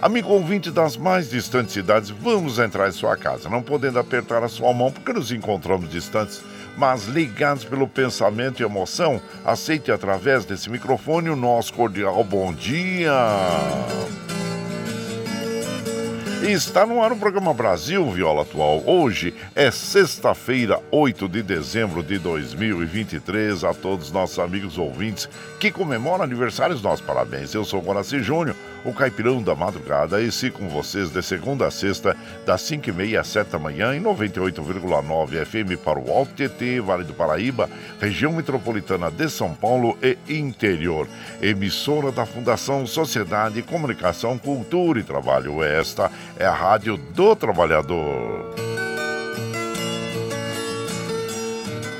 Amigo ouvinte das mais distantes cidades, vamos entrar em sua casa, não podendo apertar a sua mão porque nos encontramos distantes mas ligados pelo pensamento e emoção, aceite através desse microfone o nosso cordial bom dia. Está no ar o programa Brasil Viola Atual. Hoje é sexta-feira, 8 de dezembro de 2023. A todos os nossos amigos ouvintes que comemoram aniversários, nossos parabéns. Eu sou o Guaraci Júnior o Caipirão da Madrugada, esse com vocês de segunda a sexta, das 5h30 às 7 da manhã, em 98,9 FM para o Alto TT, Vale do Paraíba, região metropolitana de São Paulo e interior. Emissora da Fundação Sociedade, Comunicação, Cultura e Trabalho. Esta é a Rádio do Trabalhador.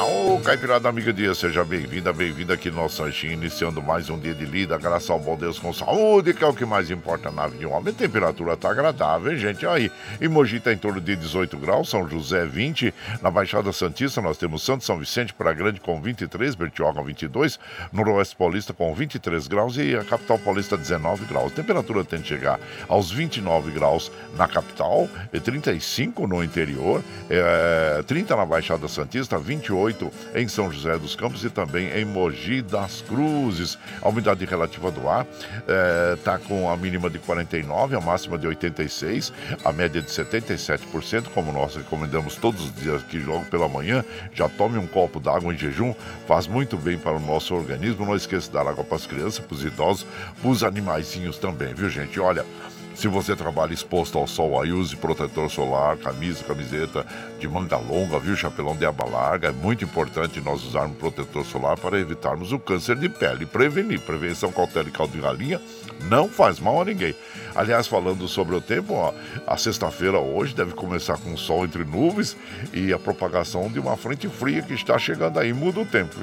Ô, Caipirada Amiga Dia, seja bem-vinda, bem-vinda aqui no nosso ranchinho, iniciando mais um dia de lida, graças ao bom Deus com saúde, que é o que mais importa na vida de um homem. A temperatura tá agradável, hein, gente? Aí, em Mogi tá em torno de 18 graus, São José 20, na Baixada Santista nós temos Santo São Vicente para Grande com 23, Bertioga 22, Noroeste Paulista com 23 graus e a capital paulista 19 graus. A temperatura tende a chegar aos 29 graus na capital, e 35 no interior, é, 30 na Baixada Santista, 28 em São José dos Campos e também em Mogi das Cruzes. A umidade relativa do ar está eh, com a mínima de 49, a máxima de 86, a média de 77%, como nós recomendamos todos os dias aqui logo pela manhã. Já tome um copo d'água em jejum, faz muito bem para o nosso organismo. Não esqueça de dar água para as crianças, para os idosos, para os animaizinhos também, viu gente? Olha, Se você trabalha exposto ao sol, aí use protetor solar, camisa, camiseta de manga longa, viu? Chapelão de aba larga. É muito importante nós usarmos protetor solar para evitarmos o câncer de pele. Prevenir. Prevenção, cautela e caldo de galinha não faz mal a ninguém. Aliás, falando sobre o tempo, ó, a sexta-feira hoje deve começar com sol entre nuvens e a propagação de uma frente fria que está chegando aí. Muda o tempo,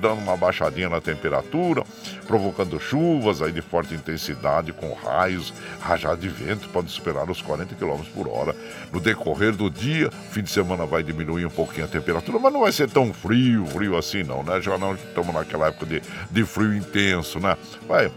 dando uma baixadinha na temperatura, provocando chuvas aí de forte intensidade com raios, rajadas de vento, pode superar os 40 km por hora. No decorrer do dia, fim de semana vai diminuir um pouquinho a temperatura, mas não vai ser tão frio, frio assim não, né? Já não estamos naquela época de, de frio intenso, né? Vai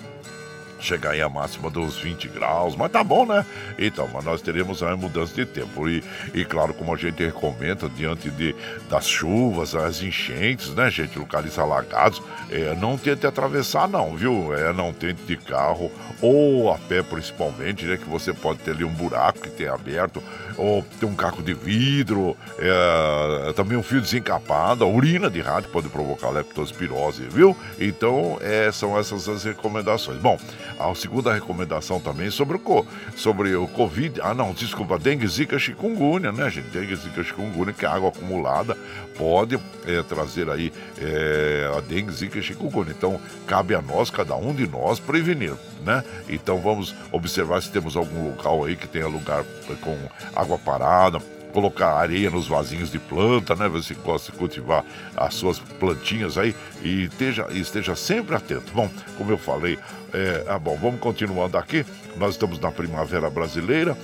chegar aí a máxima dos 20 graus, mas tá bom, né? Então, mas nós teremos aí mudança de tempo. E, e claro, como a gente recomenda, diante de, das chuvas, as enchentes, né, gente? Locais alagados, é, não tente atravessar, não, viu? É, não tente de carro ou a pé, principalmente, né? Que você pode ter ali um buraco que tem aberto, ou tem um caco de vidro, é, também um fio desencapado, a urina de rádio pode provocar leptospirose, viu? Então, é, são essas as recomendações. Bom, a segunda recomendação também sobre o, sobre o Covid. Ah, não, desculpa, dengue, zika, chikungunya, né, gente? Dengue, zika, chikungunya, que a água acumulada pode é, trazer aí é, a dengue, zika, chikungunya. Então, cabe a nós, cada um de nós, prevenir, né? Então, vamos observar se temos algum local aí que tenha lugar com água parada colocar areia nos vasinhos de planta, né? Você gosta de cultivar as suas plantinhas aí e esteja, esteja sempre atento. Bom, como eu falei, é, ah, bom, vamos continuando aqui. Nós estamos na primavera brasileira.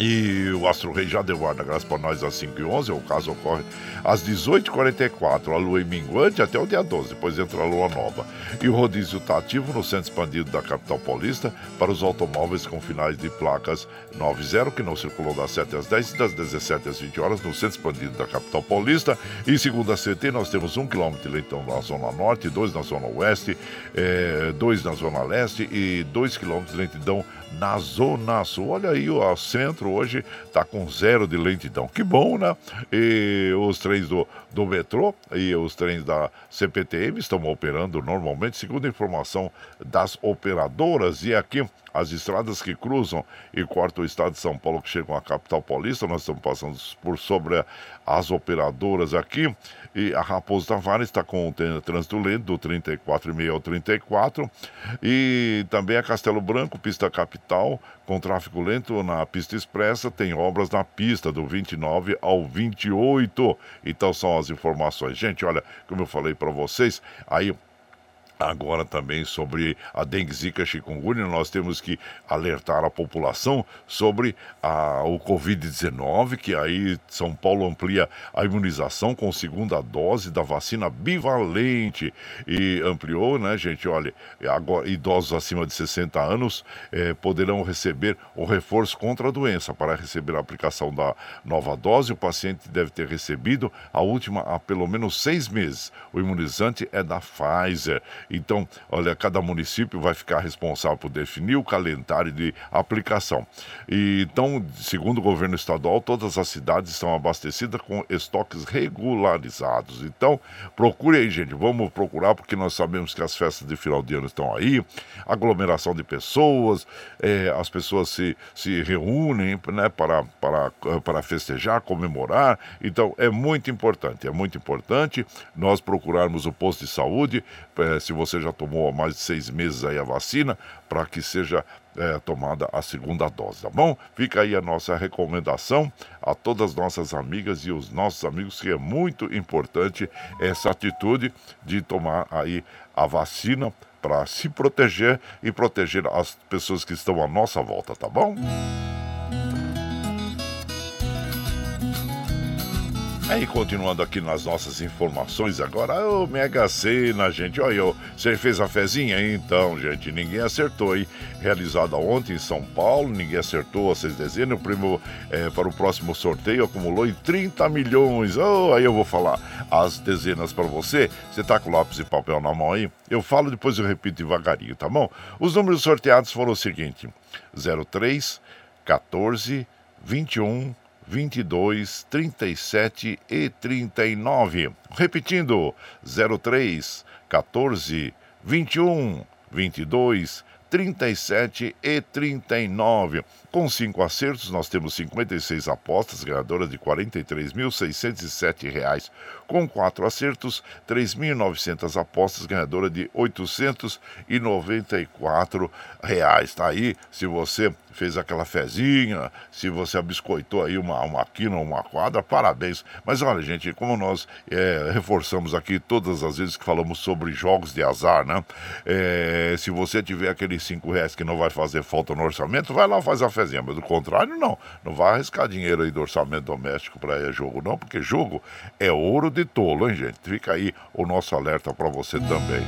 E o Astro Rei já deu guarda-graça para nós às 5h11, o caso ocorre às 18h44, a lua em minguante até o dia 12, depois entra a lua nova. E o rodízio está ativo no centro expandido da capital paulista para os automóveis com finais de placas 90, que não circulou das 7 às 10 e das 17 às 20 horas no centro expandido da capital paulista. E segundo a CT, nós temos um quilômetro de leitão na zona norte, dois na zona oeste, é, dois na zona leste e dois quilômetros de lentidão na Zona Sul. Olha aí, o centro hoje está com zero de lentidão. Que bom, né? E os trens do, do metrô e os trens da CPTM estão operando normalmente, segundo a informação das operadoras. E aqui as estradas que cruzam e cortam o estado de São Paulo, que chegam à capital paulista, nós estamos passando por sobre as operadoras aqui. E a Raposo Tavares está com o trânsito lento do 34,5 ao 34. E também a Castelo Branco, pista capital, com tráfego lento na pista expressa, tem obras na pista do 29 ao 28. Então são as informações. Gente, olha, como eu falei para vocês, aí Agora também sobre a dengue, zika, chikungunya, nós temos que alertar a população sobre a, o Covid-19, que aí São Paulo amplia a imunização com segunda dose da vacina bivalente e ampliou, né, gente? Olha, agora idosos acima de 60 anos eh, poderão receber o reforço contra a doença. Para receber a aplicação da nova dose, o paciente deve ter recebido a última há pelo menos seis meses. O imunizante é da Pfizer. Então, olha, cada município vai ficar responsável por definir o calendário de aplicação. E, então, segundo o governo estadual, todas as cidades estão abastecidas com estoques regularizados. Então, procure aí, gente. Vamos procurar, porque nós sabemos que as festas de final de ano estão aí, aglomeração de pessoas, é, as pessoas se, se reúnem né, para, para, para festejar, comemorar. Então, é muito importante, é muito importante nós procurarmos o posto de saúde, é, se você já tomou há mais de seis meses aí a vacina, para que seja é, tomada a segunda dose, tá bom? Fica aí a nossa recomendação a todas as nossas amigas e os nossos amigos, que é muito importante essa atitude de tomar aí a vacina para se proteger e proteger as pessoas que estão à nossa volta, tá bom? Aí, continuando aqui nas nossas informações agora, o Mega Sena, gente, olha, você fez a fezinha? Então, gente, ninguém acertou, hein? Realizada ontem em São Paulo, ninguém acertou as seis dezenas, o é, para o próximo sorteio acumulou em 30 milhões. Oh, aí eu vou falar as dezenas para você, você tá com lápis e papel na mão aí? Eu falo, depois eu repito devagarinho, tá bom? Os números sorteados foram o seguinte, 03, 14, 21, 22, 37 e 39. Repetindo, 03 14 21 22 37 e 39. Com cinco acertos, nós temos 56 apostas, ganhadoras de R$ 43.607. Com quatro acertos, 3.900 apostas, ganhadora de 894 reais. Tá aí, se você fez aquela fezinha, se você abiscoitou aí uma, uma quina ou uma quadra, parabéns. Mas olha, gente, como nós é, reforçamos aqui todas as vezes que falamos sobre jogos de azar, né? É, se você tiver aqueles cinco reais que não vai fazer falta no orçamento, vai lá faz a fezinha. Mas do contrário, não. Não vai arriscar dinheiro aí do orçamento doméstico para jogo, não, porque jogo é ouro de tolo, hein, gente? Fica aí o nosso alerta para você também.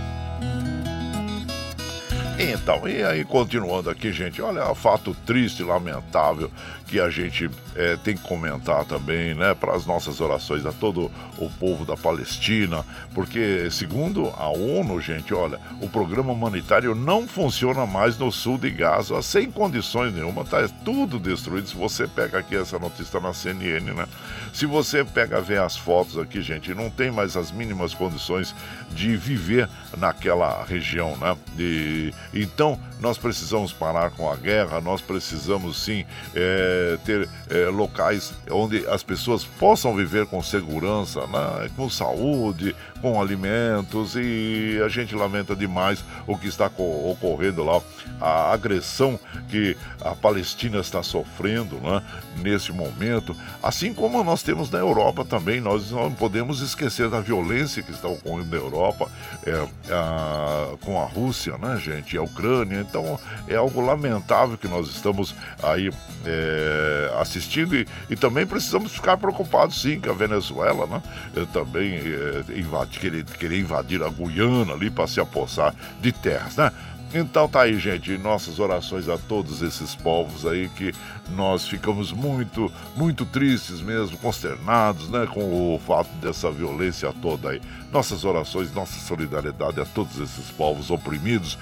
Então, e aí continuando aqui, gente, olha, fato triste, lamentável que a gente é, tem que comentar também, né, para as nossas orações a todo o povo da Palestina, porque segundo a ONU, gente, olha, o programa humanitário não funciona mais no sul de Gaza sem condições nenhuma, tá tudo destruído. Se você pega aqui essa notícia na CNN, né? Se você pega ver as fotos aqui, gente, não tem mais as mínimas condições de viver naquela região, né? De, então, nós precisamos parar com a guerra, nós precisamos sim é, ter é, locais onde as pessoas possam viver com segurança, né? com saúde, com alimentos e a gente lamenta demais o que está ocorrendo lá, a agressão que a Palestina está sofrendo né? nesse momento, assim como nós temos na Europa também, nós não podemos esquecer da violência que está ocorrendo na Europa é, a, com a Rússia, né, gente, a Ucrânia, então é algo lamentável que nós estamos aí é, assistindo e, e, também precisamos ficar preocupados sim com a Venezuela, né? também é, querer, querer invadir a Guiana ali para se apossar de terras, né? Então tá aí, gente, nossas orações a todos esses povos aí que nós ficamos muito, muito tristes mesmo, consternados, né, com o fato dessa violência toda aí. Nossas orações, nossa solidariedade a todos esses povos oprimidos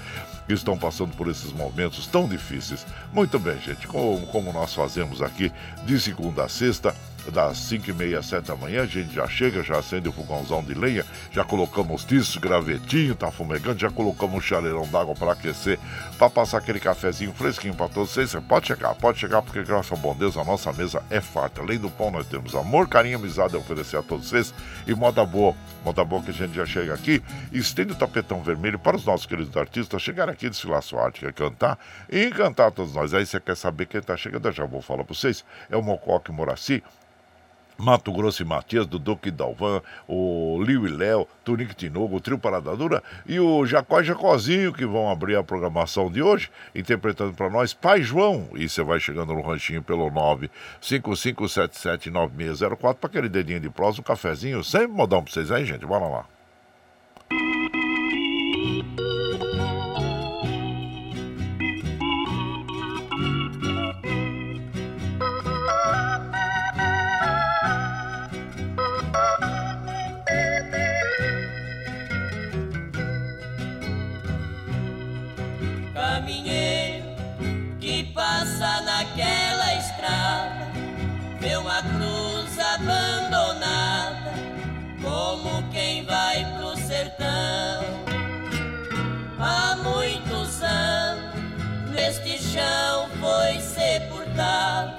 que estão passando por esses momentos tão difíceis. Muito bem, gente, como, como nós fazemos aqui de segunda a sexta, das 5 e meia, 7 da manhã, a gente já chega, já acende o fogãozão de lenha, já colocamos tiço, gravetinho, tá fumegando, já colocamos um chaleirão d'água para aquecer, para passar aquele cafezinho fresquinho para todos vocês. Você pode chegar, pode chegar, porque graças ao bom Deus a nossa mesa é farta. Além do pão, nós temos amor, carinho, amizade a oferecer a todos vocês e moda boa. Moda boa que a gente já chega aqui, estende o tapetão vermelho para os nossos queridos artistas chegarem aqui, desfilar sua arte, quer cantar e encantar todos nós. Aí você quer saber quem está chegando, eu já vou falar para vocês. É o Mocoque Moraci Mato Grosso e Matias, do Duque Dalvan, o Liu e Léo, Tunique Tinogo, o Trio Parada Dura e o Jacó e Jacozinho, que vão abrir a programação de hoje, interpretando para nós Pai João. E você vai chegando no ranchinho pelo 955779604 para aquele dedinho de prosa, um cafezinho, sempre modão para vocês aí, gente. Bora lá. love.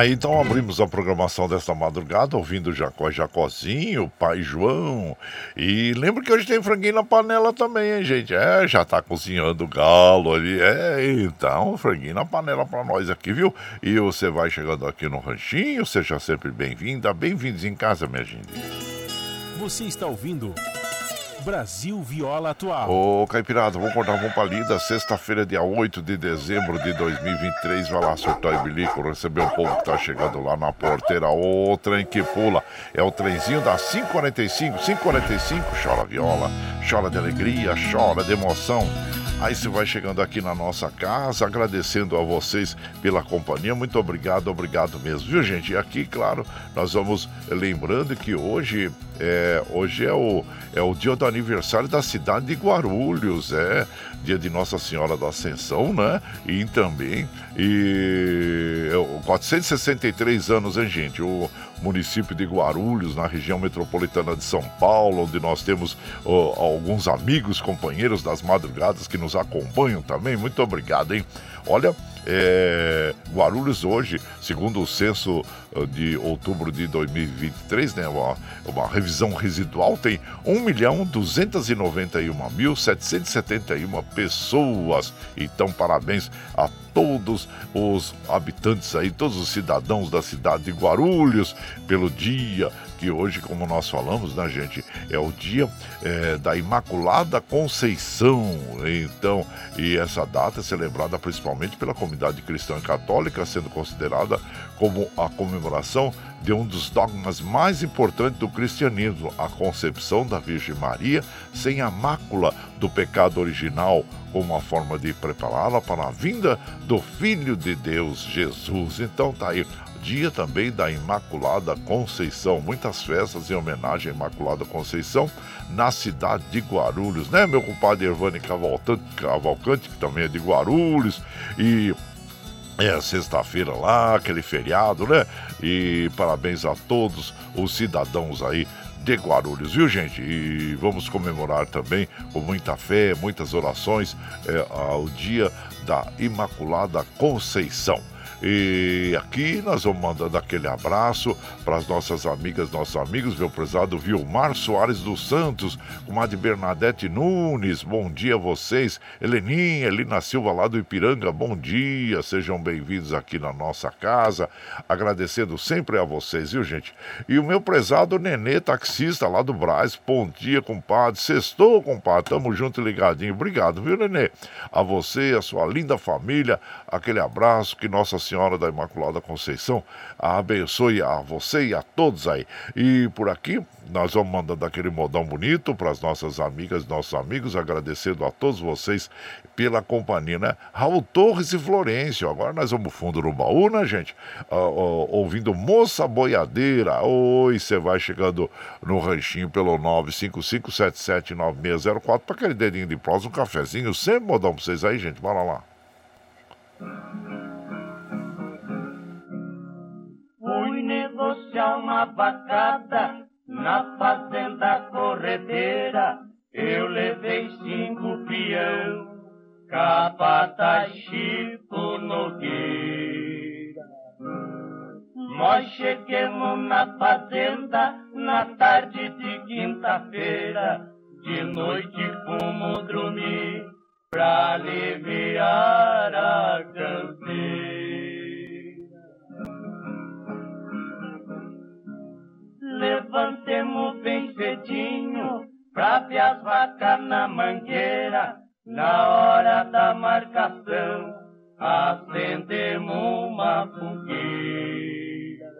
Aí então abrimos a programação desta madrugada, ouvindo Jacó Jacozinho, Pai João. E lembra que hoje tem franguinho na panela também, hein, gente? É, já tá cozinhando galo ali. É, então, franguinho na panela pra nós aqui, viu? E você vai chegando aqui no ranchinho, seja sempre bem-vinda. Bem-vindos em casa, minha gente. Você está ouvindo Brasil Viola Atual. Ô, Caipirada, vamos cortar uma palida. Sexta-feira, dia 8 de dezembro de 2023. Vai lá surtar e bilico, receber um povo que tá chegando lá na porteira. O trem que pula. É o trenzinho da 545. 545, chora viola, chora de alegria, chora de emoção. Aí você vai chegando aqui na nossa casa, agradecendo a vocês pela companhia. Muito obrigado, obrigado mesmo, viu, gente? E aqui, claro, nós vamos lembrando que hoje é, hoje é o, é o dia do aniversário da cidade de Guarulhos, é dia de Nossa Senhora da Ascensão, né? E também e 463 anos, hein, gente? O município de Guarulhos, na região metropolitana de São Paulo, onde nós temos alguns amigos, companheiros das madrugadas que nos acompanham também. Muito obrigado, hein? Olha, é, Guarulhos hoje, segundo o censo uh, de outubro de 2023, né, uma, uma revisão residual, tem 1.291.771 pessoas. Então, parabéns a todos os habitantes aí, todos os cidadãos da cidade de Guarulhos, pelo dia que hoje, como nós falamos, né, gente, é o dia é, da Imaculada Conceição. Então, e essa data é celebrada principalmente pela comunidade cristã católica, sendo considerada como a comemoração de um dos dogmas mais importantes do cristianismo, a concepção da Virgem Maria sem a mácula do pecado original, como uma forma de prepará-la para a vinda do Filho de Deus, Jesus. Então tá aí dia também da Imaculada Conceição. Muitas festas em homenagem à Imaculada Conceição na cidade de Guarulhos, né, meu compadre Ervani Cavalcante, que também é de Guarulhos, e é sexta-feira lá, aquele feriado, né? E parabéns a todos os cidadãos aí de Guarulhos, viu gente? E vamos comemorar também com muita fé, muitas orações, é, ao dia da Imaculada Conceição. E aqui nós vamos mandando aquele abraço para as nossas amigas, nossos amigos, meu prezado Vilmar Soares dos Santos, comadre Bernadette Nunes, bom dia a vocês. Heleninha, Elina Silva lá do Ipiranga, bom dia, sejam bem-vindos aqui na nossa casa. Agradecendo sempre a vocês, viu, gente? E o meu prezado Nenê, taxista lá do Braz, bom dia, compadre. Sextou, compadre, tamo junto e ligadinho. Obrigado, viu, Nenê? A você, a sua linda família, aquele abraço que Nossa Senhora da Imaculada Conceição abençoe a você e a todos aí. E por aqui, nós vamos mandando aquele modão bonito para as nossas amigas, nossos amigos, agradecendo a todos vocês pela companhia, né? Raul Torres e Florencio. Agora nós vamos fundo no baú, né, gente? Ah, ó, ouvindo Moça Boiadeira. Oi, você vai chegando no ranchinho pelo 955779604 para aquele dedinho de prosa, um cafezinho. Sempre modão para vocês aí, gente. Bora lá. Negociar uma vacada na fazenda corredeira. Eu levei cinco peão, capata Chico Nogueira. Nós chegamos na fazenda na tarde de quinta-feira. De noite fomos dormir pra aliviar a canseira. Levantemos bem cedinho pra ver as vacas na mangueira. Na hora da marcação, acendemos uma fogueira.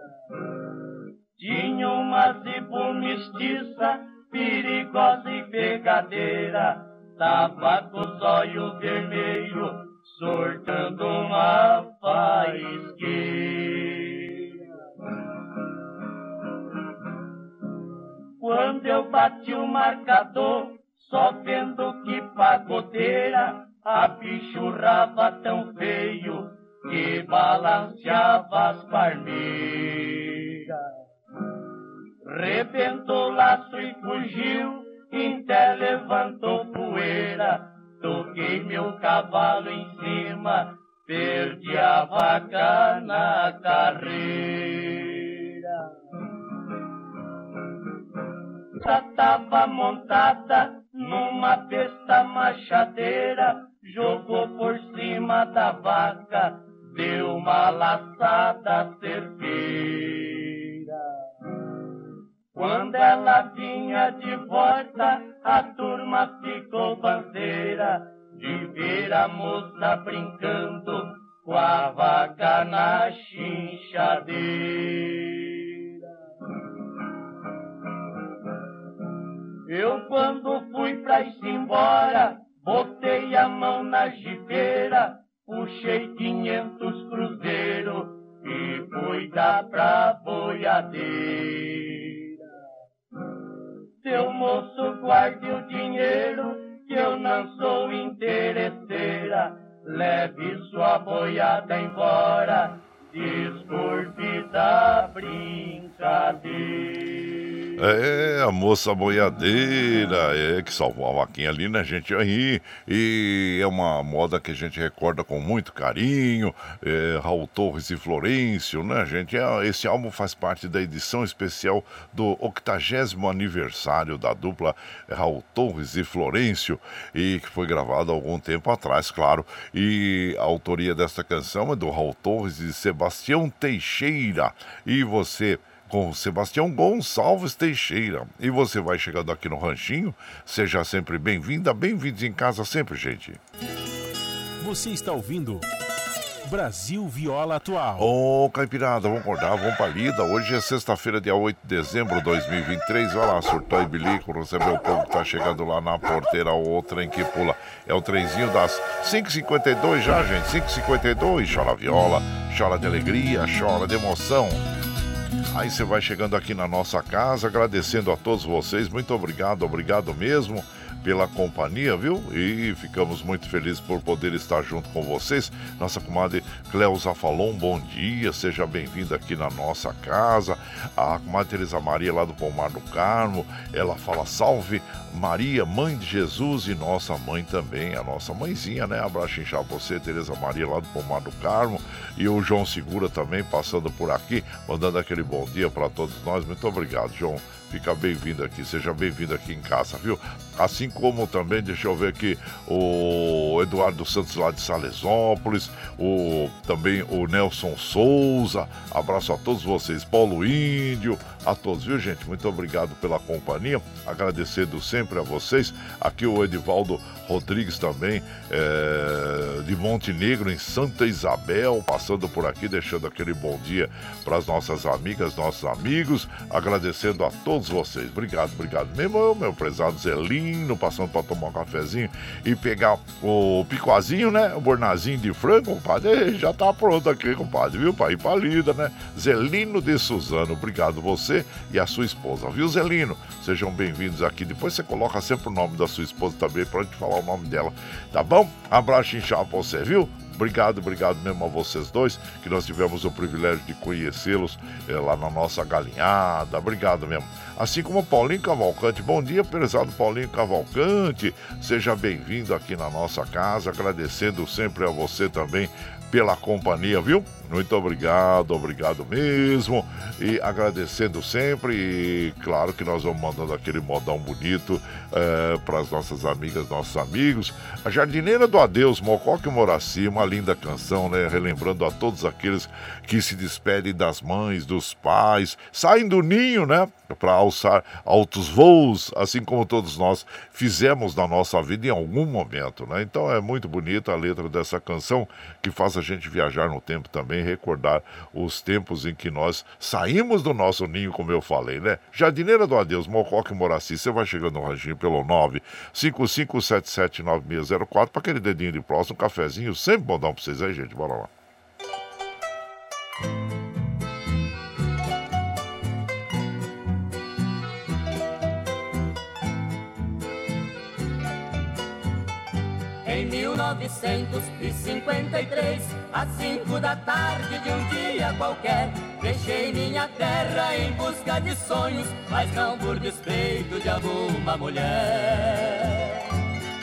Tinha uma zibo mestiça, perigosa e pegadeira. Tava com os olhos vermelhos, sortando uma faísqueira. Quando eu bati o marcador, só vendo que pagodeira, a bichurrava tão feio que balanceava as palmeiras. Rebentou laço e fugiu, até levantou poeira, toquei meu cavalo em cima, perdi a vaca na carreira. Tava montada numa besta machadeira, jogou por cima da vaca, deu uma laçada certeira. Quando ela vinha de volta, a turma ficou bandeira de ver a moça brincando com a vaca na chinchadeira. Eu quando fui pra ir embora, botei a mão na jipeira, puxei quinhentos cruzeiros e fui dar pra boiadeira. Seu moço guarde o dinheiro, que eu não sou interesseira, leve sua boiada embora, desculpe da brincadeira. É, a moça boiadeira, é, que salvou a vaquinha ali, né, gente? Aí, e é uma moda que a gente recorda com muito carinho. É, Raul Torres e Florencio, né, gente? É, esse álbum faz parte da edição especial do 80 aniversário da dupla Raul Torres e Florencio, e que foi gravado algum tempo atrás, claro. E a autoria desta canção é do Raul Torres e Sebastião Teixeira. E você com Sebastião Gonçalves Teixeira. E você vai chegando aqui no Ranchinho, seja sempre bem-vinda, bem-vindos em casa sempre, gente. Você está ouvindo Brasil Viola Atual. Ô, oh, Caipirada, vamos acordar, vamos pra lida. Hoje é sexta-feira, dia 8 de dezembro de 2023. Vai lá, surtou e bilico, recebeu o povo que tá chegando lá na porteira, o trem que pula. É o trenzinho das 5h52 já, gente, 5h52. Chora viola, chora de alegria, chora de emoção. Aí você vai chegando aqui na nossa casa, agradecendo a todos vocês. Muito obrigado, obrigado mesmo pela companhia, viu? E ficamos muito felizes por poder estar junto com vocês. Nossa comadre Cleusa falou um bom dia, seja bem-vinda aqui na nossa casa. A comadre Teresa Maria lá do Pomar do Carmo, ela fala salve Maria, mãe de Jesus e nossa mãe também, a nossa mãezinha, né? Abraço inchado você, Teresa Maria lá do Pomar do Carmo e o João Segura também passando por aqui, mandando aquele bom dia para todos nós. Muito obrigado, João fica bem-vindo aqui, seja bem-vindo aqui em casa, viu? Assim como também, deixa eu ver aqui, o Eduardo Santos lá de Salesópolis, o, também o Nelson Souza, abraço a todos vocês, Paulo Índio, a todos, viu gente? Muito obrigado pela companhia, agradecendo sempre a vocês. Aqui o Edivaldo Rodrigues também, é, de Montenegro, em Santa Isabel, passando por aqui, deixando aquele bom dia para as nossas amigas, nossos amigos, agradecendo a todos vocês. Obrigado, obrigado mesmo, meu prezado Zelino, passando para tomar um cafezinho e pegar o picoazinho, né? O bornazinho de frango, compadre, já tá pronto aqui, compadre, viu? Para ir para lida, né? Zelino de Suzano, obrigado você e a sua esposa, viu, Zelino? Sejam bem-vindos aqui. Depois você coloca sempre o nome da sua esposa também para gente falar o nome dela, tá bom? Abraço inchado pra você, viu? Obrigado, obrigado mesmo a vocês dois, que nós tivemos o privilégio de conhecê-los é, lá na nossa galinhada. Obrigado mesmo. Assim como Paulinho Cavalcante. Bom dia, prezado Paulinho Cavalcante. Seja bem-vindo aqui na nossa casa, agradecendo sempre a você também pela companhia, viu? Muito obrigado, obrigado mesmo. E agradecendo sempre. E claro que nós vamos mandando aquele modão bonito é, para as nossas amigas, nossos amigos. A Jardineira do Adeus, Mocoque Moraci, uma linda canção, né? Relembrando a todos aqueles que se despedem das mães, dos pais, saem do ninho, né? Para alçar altos voos, assim como todos nós fizemos na nossa vida em algum momento, né? Então é muito bonita a letra dessa canção que faz a gente viajar no tempo também, recordar os tempos em que nós saímos do nosso ninho, como eu falei, né? Jardineira do Adeus, Mocoque Moraci, você vai chegando no ranchinho pelo 955779604 para aquele dedinho de próximo, um cafezinho, sempre bom dar para vocês aí, gente. Bora lá. 1953, às cinco da tarde de um dia qualquer, deixei minha terra em busca de sonhos, mas não por despeito de alguma mulher.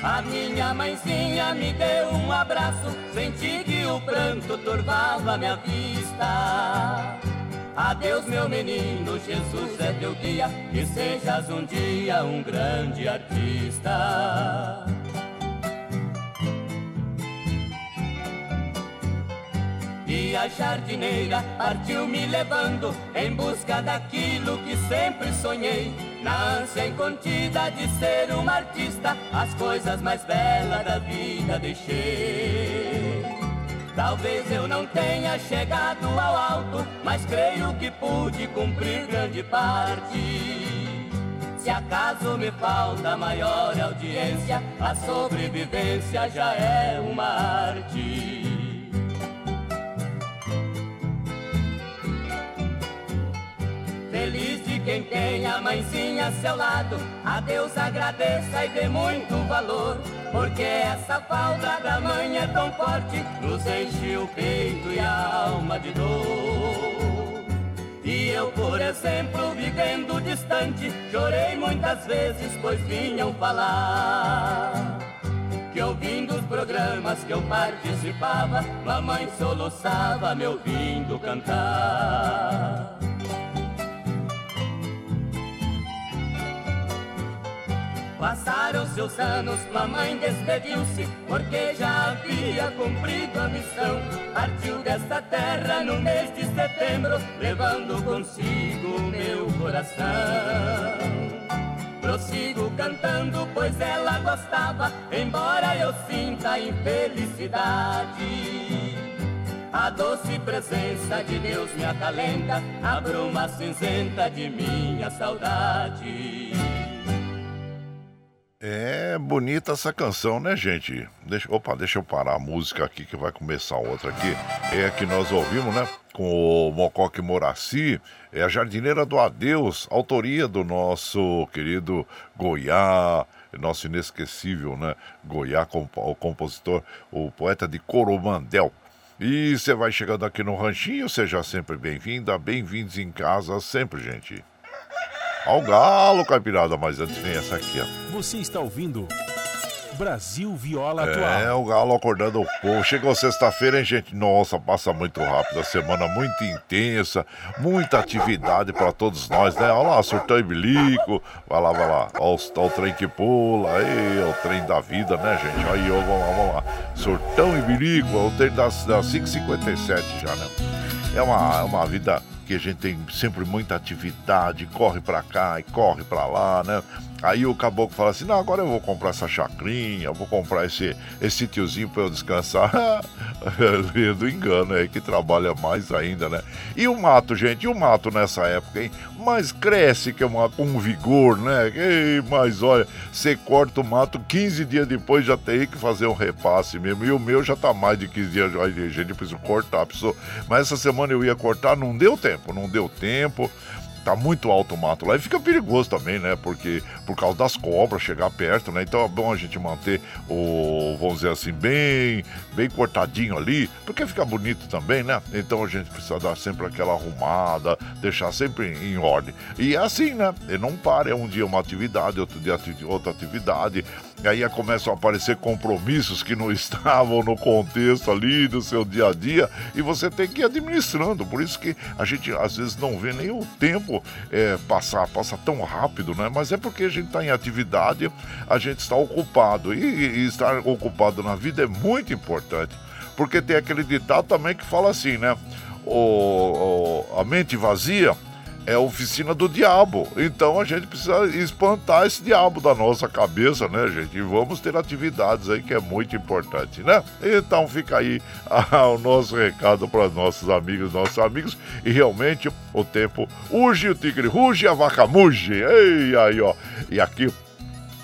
A minha mãezinha me deu um abraço, senti que o pranto turvava minha vista. Adeus, meu menino, Jesus é teu guia, que sejas um dia um grande artista. A jardineira partiu me levando em busca daquilo que sempre sonhei. Na ânsia incontida de ser um artista, as coisas mais belas da vida deixei. Talvez eu não tenha chegado ao alto, mas creio que pude cumprir grande parte. Se acaso me falta maior audiência, a sobrevivência já é uma arte. Feliz de quem tem a mãezinha a seu lado, a Deus agradeça e dê muito valor. Porque essa falta da mãe é tão forte, nos enche o peito e a alma de dor. E eu, por exemplo, vivendo distante, chorei muitas vezes, pois vinham falar. Que ouvindo os programas que eu participava, mamãe soluçava me ouvindo cantar. Passaram-se os anos, mamãe despediu-se, porque já havia cumprido a missão. Partiu desta terra no mês de setembro, levando consigo meu coração. Prossigo cantando, pois ela gostava, embora eu sinta infelicidade. A doce presença de Deus me acalenta, a bruma cinzenta de minha saudade. É bonita essa canção, né, gente? Deixa, opa, deixa eu parar a música aqui que vai começar outra aqui. É a que nós ouvimos, né? Com o Mocoque Moraci, é a Jardineira do Adeus, autoria do nosso querido Goiá, nosso inesquecível, né? Goiá, o compositor, o poeta de Coromandel. E você vai chegando aqui no Ranchinho, seja sempre bem-vinda, bem-vindos em casa sempre, gente. Ao galo, caipirada, mas antes vem essa aqui, ó. Você está ouvindo Brasil Viola é, Atual. É, o galo acordando o povo. Chegou sexta-feira, hein, gente? Nossa, passa muito rápido. A semana muito intensa, muita atividade para todos nós, né? Olha lá, surtão e bilico. Vai lá, vai lá. Olha o, o trem que pula. Aí, o trem da vida, né, gente? Aí, ó, vamos lá, vamos lá. Surtão e bilico, o trem das, das 5h57 já, né? É uma, é uma vida que a gente tem sempre muita atividade, corre para cá e corre para lá, né? Aí o caboclo fala assim: não, agora eu vou comprar essa chacrinha, vou comprar esse, esse tiozinho para eu descansar. do engano, é que trabalha mais ainda, né? E o mato, gente, e o mato nessa época, hein? Mas cresce que é uma, um vigor, né? Ei, mas olha, você corta o mato 15 dias depois já tem que fazer um repasse mesmo. E o meu já tá mais de 15 dias. Gente, preciso cortar. Preciso... Mas essa semana eu ia cortar, não deu tempo, não deu tempo tá muito alto o mato lá e fica perigoso também, né? Porque por causa das cobras chegar perto, né? Então é bom a gente manter o, vamos dizer assim, bem, bem cortadinho ali, porque fica bonito também, né? Então a gente precisa dar sempre aquela arrumada, deixar sempre em ordem. E é assim, né? E não para, é um dia uma atividade, outro dia outra atividade. E aí começam a aparecer compromissos que não estavam no contexto ali do seu dia a dia e você tem que ir administrando. Por isso que a gente às vezes não vê nem o tempo é, passar, passa tão rápido, né? Mas é porque a gente está em atividade, a gente está ocupado. E, e estar ocupado na vida é muito importante. Porque tem aquele ditado também que fala assim, né? O, o, a mente vazia é oficina do diabo. Então a gente precisa espantar esse diabo da nossa cabeça, né, gente? E vamos ter atividades aí que é muito importante, né? Então fica aí o nosso recado para nossos amigos, nossos amigos. E realmente o tempo urge, o tigre ruge, a vaca muge. Ei, aí, ó. E aqui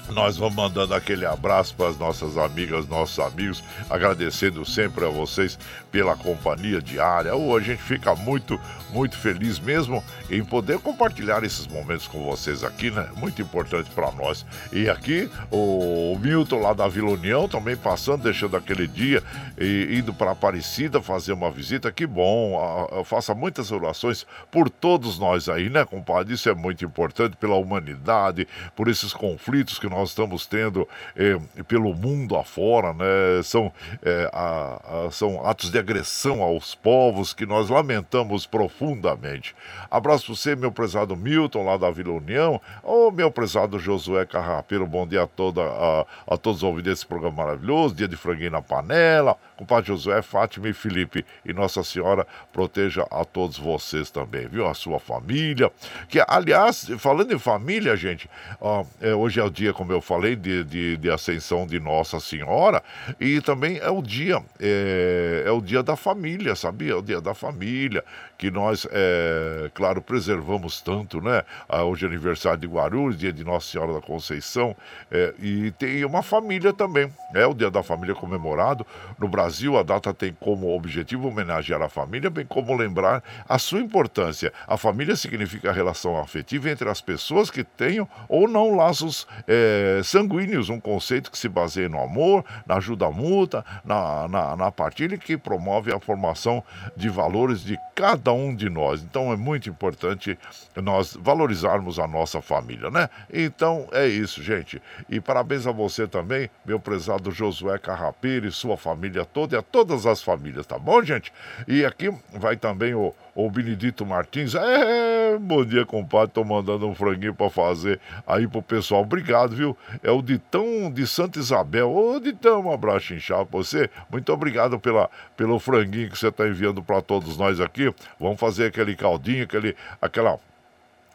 nós vamos mandando aquele abraço para as nossas amigas, nossos amigos, agradecendo sempre a vocês pela companhia diária. Hoje a gente fica muito, muito feliz mesmo em poder compartilhar esses momentos com vocês aqui, né? Muito importante para nós. E aqui o Milton lá da Vila União também passando, deixando aquele dia e indo para Aparecida fazer uma visita. Que bom, faça muitas orações por todos nós aí, né, compadre? Isso é muito importante pela humanidade, por esses conflitos que nós estamos tendo eh, pelo mundo afora, né? São, eh, a, a, são atos de agressão aos povos que nós lamentamos profundamente. Abraço para você, meu prezado Milton, lá da Vila União, ou meu prezado Josué Carrapeiro, bom dia a, toda, a, a todos os ouvintes desse programa maravilhoso, dia de franguinho na panela, compadre Josué, Fátima e Felipe, e Nossa Senhora proteja a todos vocês também, viu? A sua família, que aliás, falando em família, gente, ó, é, hoje é o dia, como eu falei, de, de, de, ascensão de Nossa Senhora, e também é o dia, é, é o dia da família, sabia? É o dia da família, que nós, é, claro, preservamos tanto, né? Ah, hoje é aniversário de Guarulhos, dia de Nossa Senhora da Conceição, é, e tem uma família também, é o dia da família comemorado. No Brasil, a data tem como objetivo homenagear a família, bem como lembrar a sua importância. A família significa a relação afetiva entre as pessoas que tenham ou não laços é, sanguíneos, um conceito que se baseia no amor, na ajuda mútua, na, na, na partilha que promove a formação de valores de cada um de nós. Então é muito importante nós valorizarmos a nossa família, né? Então é isso, gente. E parabéns a você também, meu prezado Josué Carrapira e sua família toda e a todas as famílias, tá bom, gente? E aqui vai também o, o Benedito Martins. É, bom dia, compadre. Tô mandando um franguinho para fazer aí pro pessoal. Obrigado, viu? É o Ditão de Santa Isabel. Ô, Ditão, um abraço inchado pra você. Muito obrigado pela, pelo franguinho que você tá enviando para todos nós aqui. Vamos fazer aquele caldinho, aquele, aquela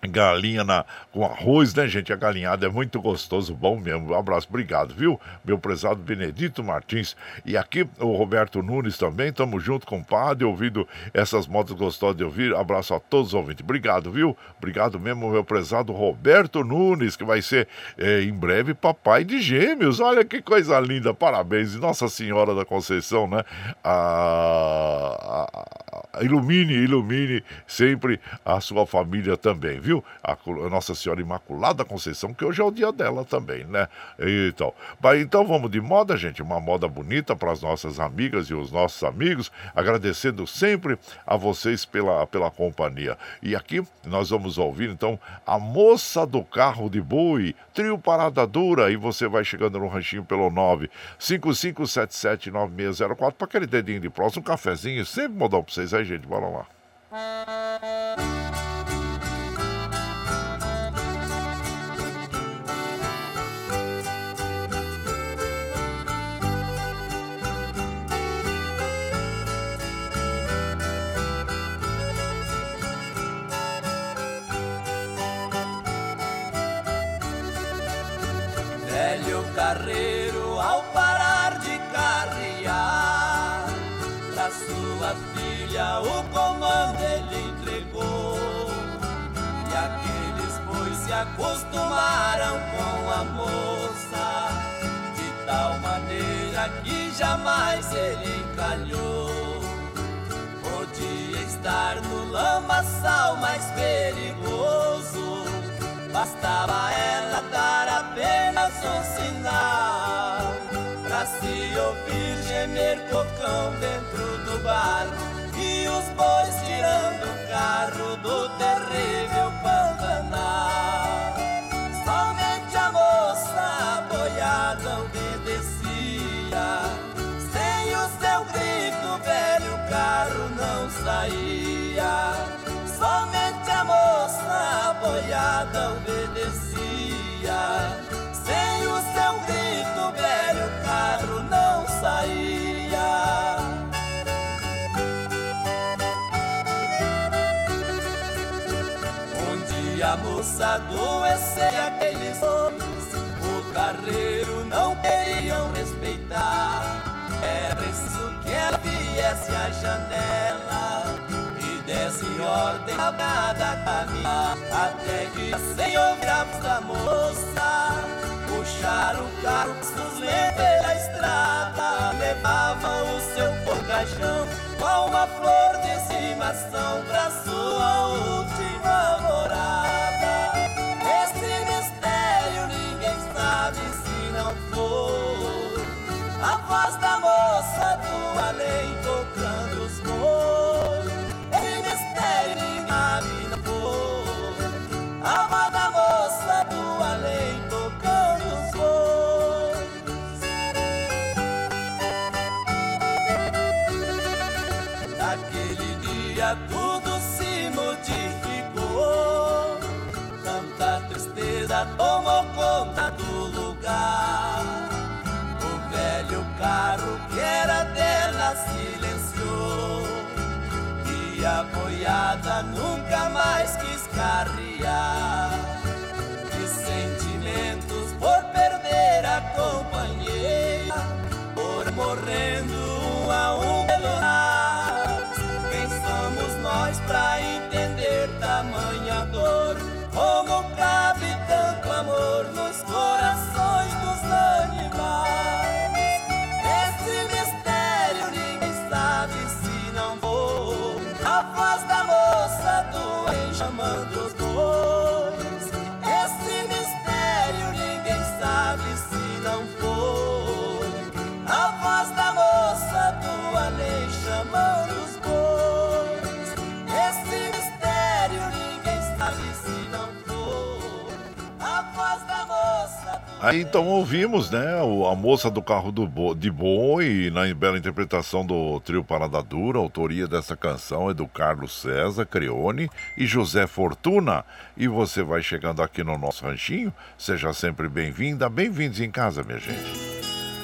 galinha na, com arroz, né, gente? A galinhada é muito gostoso, bom mesmo. Um abraço, obrigado, viu? Meu prezado Benedito Martins. E aqui o Roberto Nunes também, tamo junto, compadre, ouvindo essas motos gostosas de ouvir. Abraço a todos os ouvintes. Obrigado, viu? Obrigado mesmo, meu prezado Roberto Nunes, que vai ser é, em breve papai de gêmeos. Olha que coisa linda, parabéns. Nossa Senhora da Conceição, né? A, a, ilumine, ilumine sempre a sua família também, viu? Viu? A, Nossa Senhora Imaculada Conceição, que hoje é o dia dela também, né? Então, então vamos de moda, gente, uma moda bonita para as nossas amigas e os nossos amigos, agradecendo sempre a vocês pela, pela companhia. E aqui nós vamos ouvir então a moça do carro de boi, trio Parada Dura, e você vai chegando no ranchinho pelo 955779604 para aquele dedinho de próximo, um cafezinho, sempre modão para vocês aí, gente, bora lá. O comando ele entregou. E aqueles pois se acostumaram com a moça De tal maneira que jamais ele encalhou. Podia estar no lamaçal mais perigoso Bastava ela dar apenas um sinal Pra se ouvir gemer cocão dentro do barco bois tirando o carro do terrível Pantanal Somente a moça boiada obedecia Sem o seu grito velho carro não saía Somente a moça boiada obedecia. Moça adoeceu aqueles homens, o carreiro não queriam respeitar. Era preciso que ela viesse à janela desse ordem a nada caminhar Até que sem ouvir a da moça deixar o carro suspenso pela estrada. Levava o seu porcachão com uma flor de estimação pra sua última voz da moça do além mais quis carrear. Aí então ouvimos, né, o- a moça do carro do bo, de boi, na bela interpretação do trio Parada Dura, autoria dessa canção é do Carlos César Creone e José Fortuna. E você vai chegando aqui no nosso ranchinho, seja sempre bem-vinda, bem-vindos em casa, minha gente.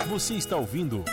Você está ouvindo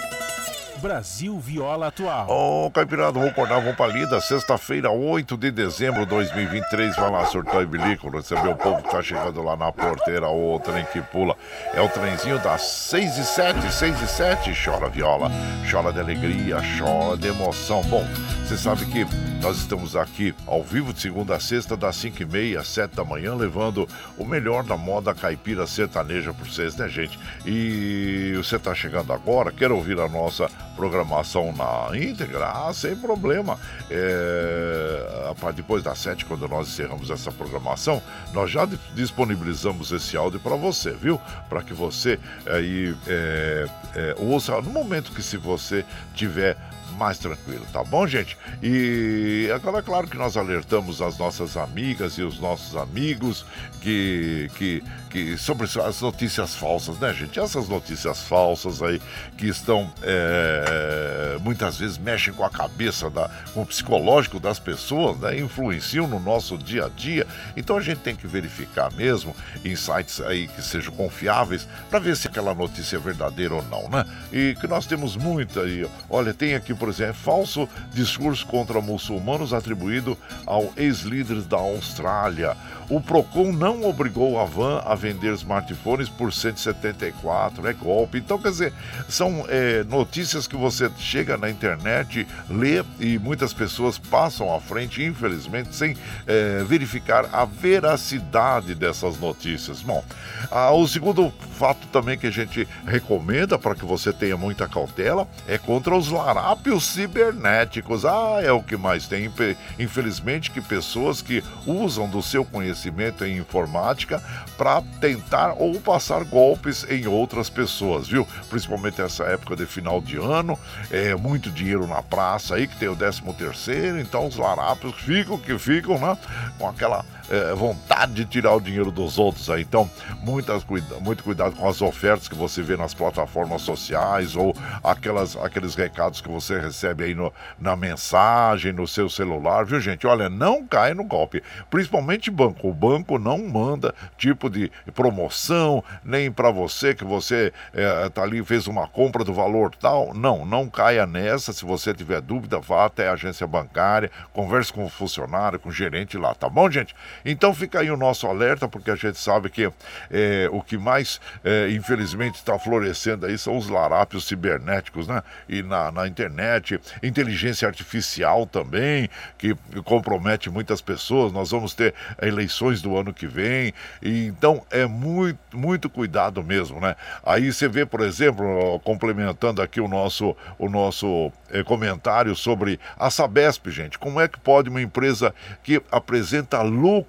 Brasil Viola Atual. Ô, Caipirada, vamos acordar, vamos pra lida. Sexta-feira, 8 de dezembro de 2023. Vai lá, surtou e bilico. Receber o povo que tá chegando lá na porteira. O trem que pula. É o trenzinho das 6 e 7, 6 e 7. Chora viola, chora de alegria, chora de emoção. Bom, você sabe que nós estamos aqui ao vivo de segunda a sexta, das 5 e meia, 7 da manhã, levando o melhor da moda caipira sertaneja por vocês, né, gente? E você tá chegando agora, quer ouvir a nossa programação na íntegra? Ah, sem problema. É, depois das 7, quando nós encerramos essa programação, nós já di- disponibilizamos esse áudio para você, viu? Para que você aí é, é, ouça no momento que se você tiver mais tranquilo, tá bom, gente? E agora, é claro que nós alertamos as nossas amigas e os nossos amigos que, que, que sobre as notícias falsas, né, gente? Essas notícias falsas aí que estão é, muitas vezes mexem com a cabeça, da, com o psicológico das pessoas, né? Influenciam no nosso dia a dia. Então a gente tem que verificar mesmo em sites aí que sejam confiáveis para ver se aquela notícia é verdadeira ou não, né? E que nós temos muita aí. Olha, tem aqui, por exemplo, falso discurso contra muçulmanos atribuído ao ex-líder da Austrália. O Procon não obrigou a Van a vender smartphones por 174, é golpe. Então, quer dizer, são é, notícias que você chega na internet, lê e muitas pessoas passam à frente, infelizmente, sem é, verificar a veracidade dessas notícias. Bom, ah, o segundo fato também que a gente recomenda para que você tenha muita cautela é contra os larápios cibernéticos. Ah, é o que mais tem. Infe- Infelizmente, que pessoas que usam do seu conhecimento em informática para tentar ou passar golpes em outras pessoas, viu? Principalmente essa época de final de ano, é muito dinheiro na praça aí que tem o 13 terceiro, então os larápios ficam que ficam, né? Com aquela é, vontade de tirar o dinheiro dos outros aí. Então, muitas, muito cuidado com as ofertas que você vê nas plataformas sociais ou aquelas, aqueles recados que você recebe aí no, na mensagem, no seu celular, viu, gente? Olha, não cai no golpe. Principalmente banco. O banco não manda tipo de promoção, nem para você que você é, tá ali fez uma compra do valor tal. Não, não caia nessa. Se você tiver dúvida, vá até a agência bancária, converse com o funcionário, com o gerente lá, tá bom, gente? Então fica aí o nosso alerta, porque a gente sabe que é, o que mais, é, infelizmente, está florescendo aí são os larápios cibernéticos, né? E na, na internet, inteligência artificial também, que compromete muitas pessoas. Nós vamos ter eleições do ano que vem, e então é muito, muito cuidado mesmo, né? Aí você vê, por exemplo, complementando aqui o nosso, o nosso é, comentário sobre a Sabesp, gente. Como é que pode uma empresa que apresenta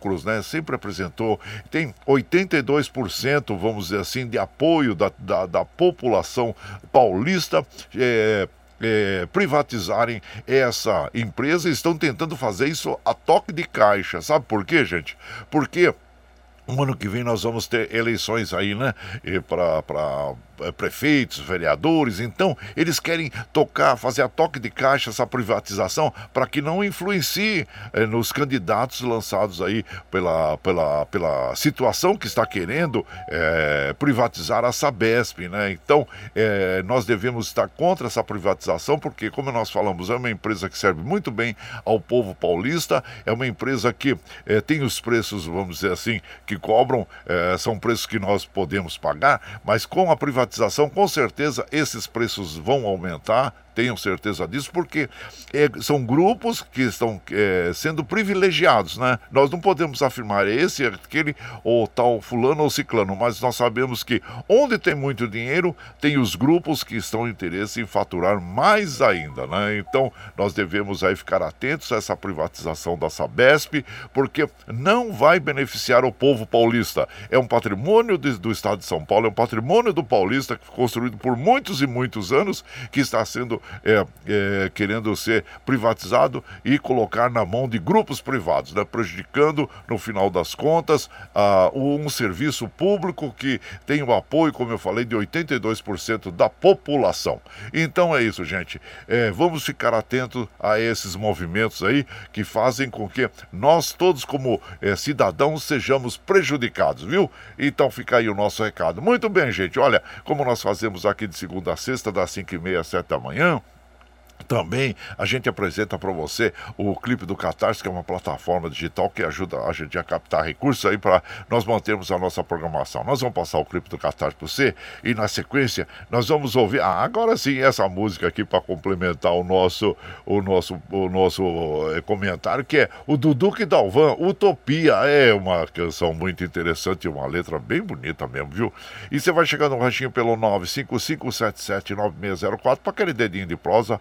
lucros, né? Sempre apresentou, tem 82%, vamos dizer assim, de apoio da, da, da população paulista. É, é, privatizarem essa empresa estão tentando fazer isso a toque de caixa. Sabe por quê, gente? Porque o ano que vem nós vamos ter eleições aí, né? Para prefeitos, vereadores, então eles querem tocar, fazer a toque de caixa essa privatização para que não influencie eh, nos candidatos lançados aí pela, pela, pela situação que está querendo eh, privatizar a Sabesp, né? Então nós devemos estar contra essa privatização porque, como nós falamos, é uma empresa que serve muito bem ao povo paulista, é uma empresa que tem os preços, vamos dizer assim, que cobram, são preços que nós podemos pagar, mas com a privatização privatização, com certeza esses preços vão aumentar tenham certeza disso, porque é, são grupos que estão é, sendo privilegiados, né? Nós não podemos afirmar esse, aquele, ou tal fulano ou ciclano, mas nós sabemos que onde tem muito dinheiro, tem os grupos que estão interesse em faturar mais ainda, né? Então, nós devemos aí ficar atentos a essa privatização da Sabesp, porque não vai beneficiar o povo paulista. É um patrimônio de, do Estado de São Paulo, é um patrimônio do paulista construído por muitos e muitos anos, que está sendo é, é, querendo ser privatizado e colocar na mão de grupos privados, né, prejudicando, no final das contas, um serviço público que tem o apoio, como eu falei, de 82% da população. Então é isso, gente. É, vamos ficar atentos a esses movimentos aí que fazem com que nós todos, como é, cidadãos, sejamos prejudicados, viu? Então fica aí o nosso recado. Muito bem, gente. Olha, como nós fazemos aqui de segunda a sexta, das 5 e meia às 7 da manhã. Também a gente apresenta para você o clipe do Catarse, que é uma plataforma digital que ajuda a gente a captar recursos aí para nós mantermos a nossa programação. Nós vamos passar o clipe do Catarse para você e na sequência nós vamos ouvir, ah, agora sim, essa música aqui para complementar o nosso o nosso o nosso eh, comentário que é o Duduque Dalvan, Utopia. É uma canção muito interessante, uma letra bem bonita mesmo, viu? E você vai chegando no ranchinho pelo 955779604 para aquele dedinho de prosa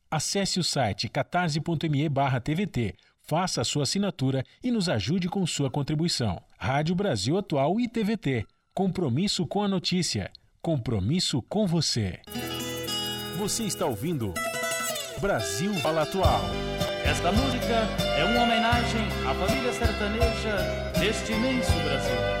Acesse o site catarse.me TVT, faça a sua assinatura e nos ajude com sua contribuição. Rádio Brasil Atual e TVT. Compromisso com a notícia. Compromisso com você. Você está ouvindo Brasil Fala Atual. Esta música é uma homenagem à família sertaneja deste imenso Brasil.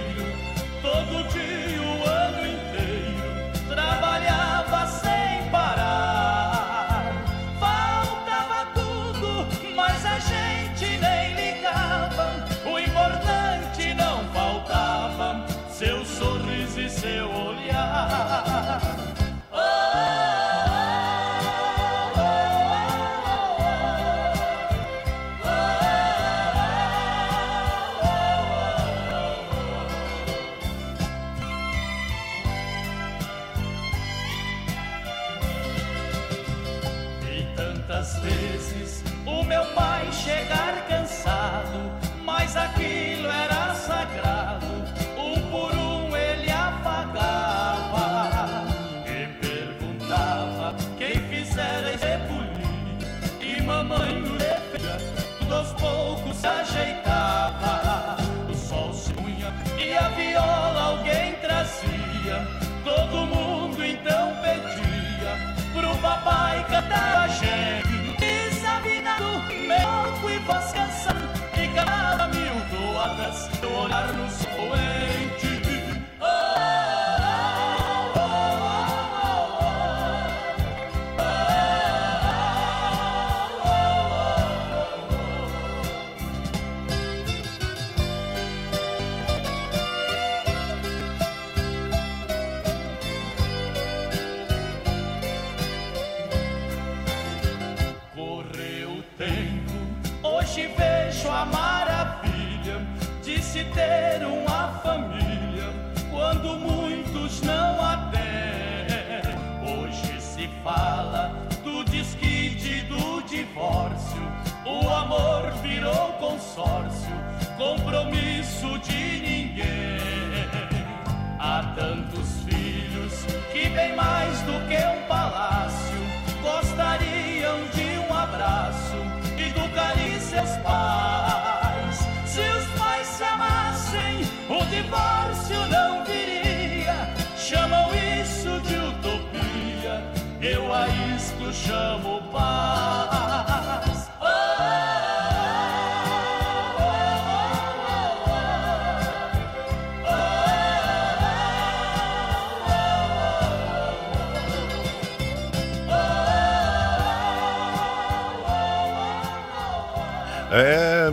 olhar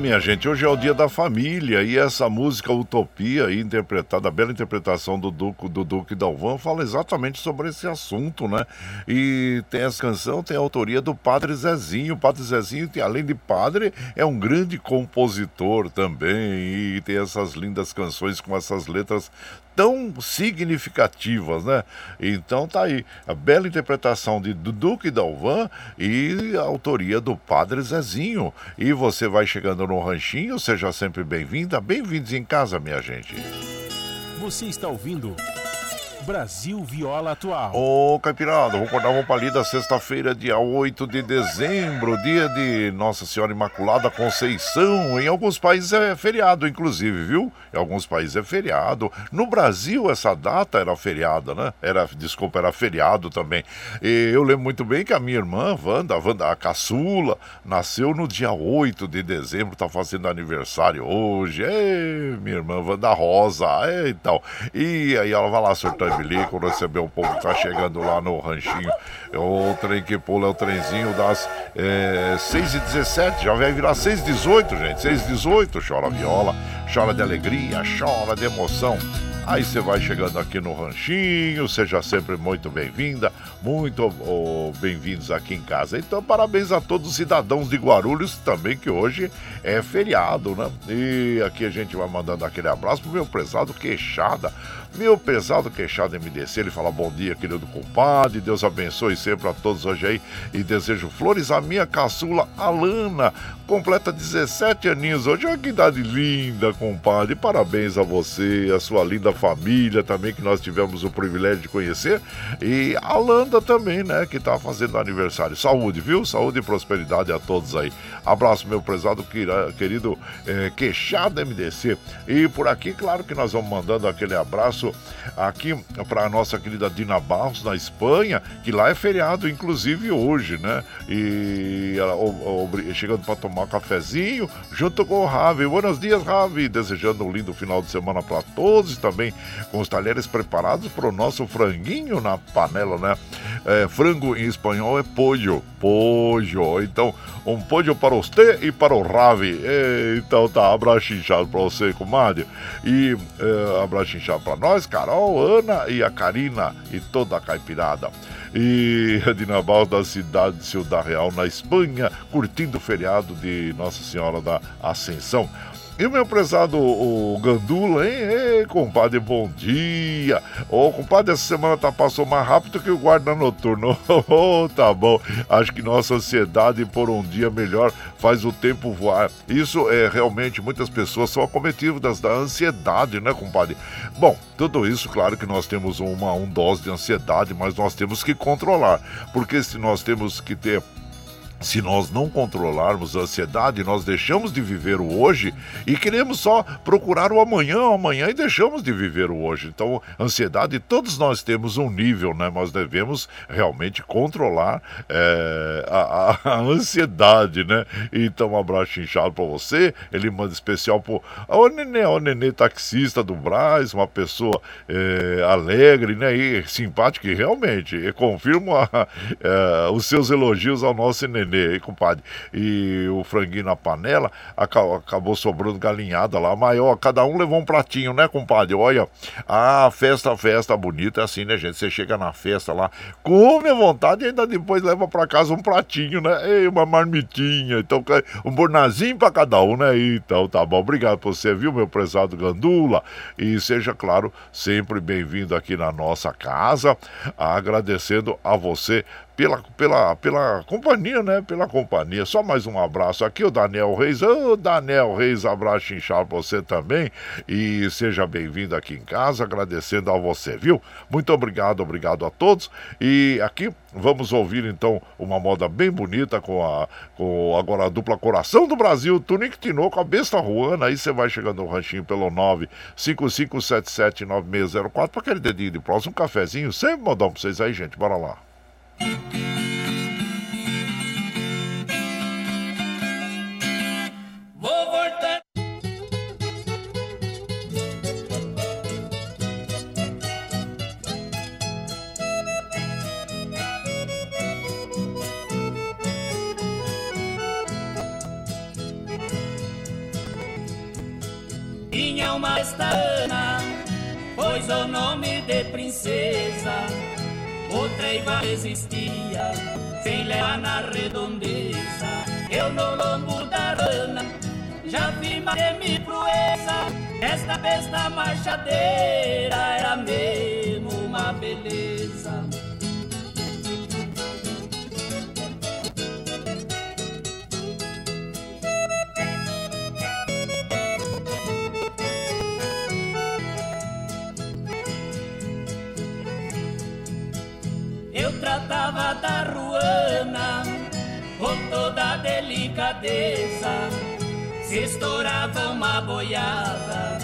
minha gente, hoje é o dia da família e essa música Utopia, interpretada, a bela interpretação do Duque, do Duque Dalvan, fala exatamente sobre esse assunto, né? E tem essa canção, tem a autoria do Padre Zezinho. O Padre Zezinho, além de padre, é um grande compositor também e tem essas lindas canções com essas letras tão significativas, né? Então tá aí, a bela interpretação de Duque Dalvan e a autoria do Padre Zezinho. E você vai chegando no ranchinho, seja sempre bem-vinda, bem-vindos em casa, minha gente. Você está ouvindo Brasil Viola Atual. Ô, Caipirada, vou acordar uma palida sexta-feira, dia 8 de dezembro, dia de Nossa Senhora Imaculada Conceição. Em alguns países é feriado, inclusive, viu? Em alguns países é feriado. No Brasil, essa data era feriada, né? Era, desculpa, era feriado também. E eu lembro muito bem que a minha irmã, Wanda, a Wanda, a caçula, nasceu no dia 8 de dezembro, tá fazendo aniversário hoje. Ei, minha irmã Wanda Rosa, e tal. E aí ela vai lá surtando bilico, receber o povo que tá chegando lá no ranchinho. É o trem que pula é o trenzinho das é, 6h17, já vai virar 6h18, gente. 6h18, chora viola, chora de alegria, chora de emoção. Aí você vai chegando aqui no Ranchinho, seja sempre muito bem-vinda, muito oh, bem-vindos aqui em casa. Então, parabéns a todos os cidadãos de Guarulhos também, que hoje é feriado, né? E aqui a gente vai mandando aquele abraço pro meu prezado Queixada. Meu pesado queixado MDC, ele fala bom dia, querido compadre, Deus abençoe sempre a todos hoje aí e desejo flores à minha caçula Alana, completa 17 aninhos hoje, olha que idade linda, compadre, parabéns a você, a sua linda família também, que nós tivemos o privilégio de conhecer, e a Alanda também, né, que tá fazendo aniversário, saúde, viu, saúde e prosperidade a todos aí, abraço meu prezado querido é, queixado MDC, e por aqui, claro que nós vamos mandando aquele abraço aqui para a nossa querida Dina Barros, na Espanha, que lá é feriado, inclusive hoje, né? E ela chegando para tomar um cafezinho junto com o Ravi. Buenos dias, Ravi! Desejando um lindo final de semana para todos e também com os talheres preparados para o nosso franguinho na panela, né? É, frango em espanhol é pollo, pollo. Então, um pollo para você e para o Ravi. Então tá, abraço inchado para você, comadre. E é, abraço inchado para nós Carol, Ana e a Karina e toda a caipirada. E a Dinabal da cidade de Ciudad Real, na Espanha, curtindo o feriado de Nossa Senhora da Ascensão. E o meu prezado o Gandula, hein? Ei, compadre, bom dia. Ô, compadre, essa semana tá, passou mais rápido que o guarda noturno. Oh, tá bom. Acho que nossa ansiedade por um dia melhor faz o tempo voar. Isso é realmente, muitas pessoas são acometidas da ansiedade, né, compadre? Bom, tudo isso, claro que nós temos uma um dose de ansiedade, mas nós temos que controlar. Porque se nós temos que ter se nós não controlarmos a ansiedade, nós deixamos de viver o hoje e queremos só procurar o amanhã, o amanhã e deixamos de viver o hoje. Então, ansiedade, todos nós temos um nível, né? Nós devemos realmente controlar é, a, a, ansiedade, né? Então, um abraço inchado para você. Ele manda especial pro o Nenê, o Nenê taxista do Braz, uma pessoa é, alegre, né? E simpática e realmente, confirmo a, é, os seus elogios ao nosso Nenê Nenê aí, compadre. E o franguinho na panela, acabou sobrando galinhada lá, maior. Cada um levou um pratinho, né, compadre? Olha, a festa, festa bonita é assim, né, gente? Você chega na festa lá, come à vontade e ainda depois leva para casa um pratinho, né? E uma marmitinha. Então, um bornazinho para cada um, né? Então, tá bom. Obrigado por você, viu, meu prezado Gandula? E seja, claro, sempre bem-vindo aqui na nossa casa. Agradecendo a você pela, pela, pela companhia, né? Pela companhia. Só mais um abraço aqui, o Daniel Reis. Ô, Daniel Reis, abraço inchado pra você também. E seja bem-vindo aqui em casa, agradecendo a você, viu? Muito obrigado, obrigado a todos. E aqui vamos ouvir então uma moda bem bonita com a com agora a dupla Coração do Brasil, Tunic Tinoco, a besta Ruana. Aí você vai chegando no ranchinho pelo 955779604 para aquele dedinho de próximo, um cafezinho. Sempre modão pra vocês aí, gente. Bora lá. Tinha uma estana, pois o nome de princesa igual existia, sem levar na redondeza. Eu no lombo da rana já vi mais proeza. Esta besta marchadeira era mesmo uma beleza. Tratava da ruana com toda delicadeza. Se estourava uma boiada,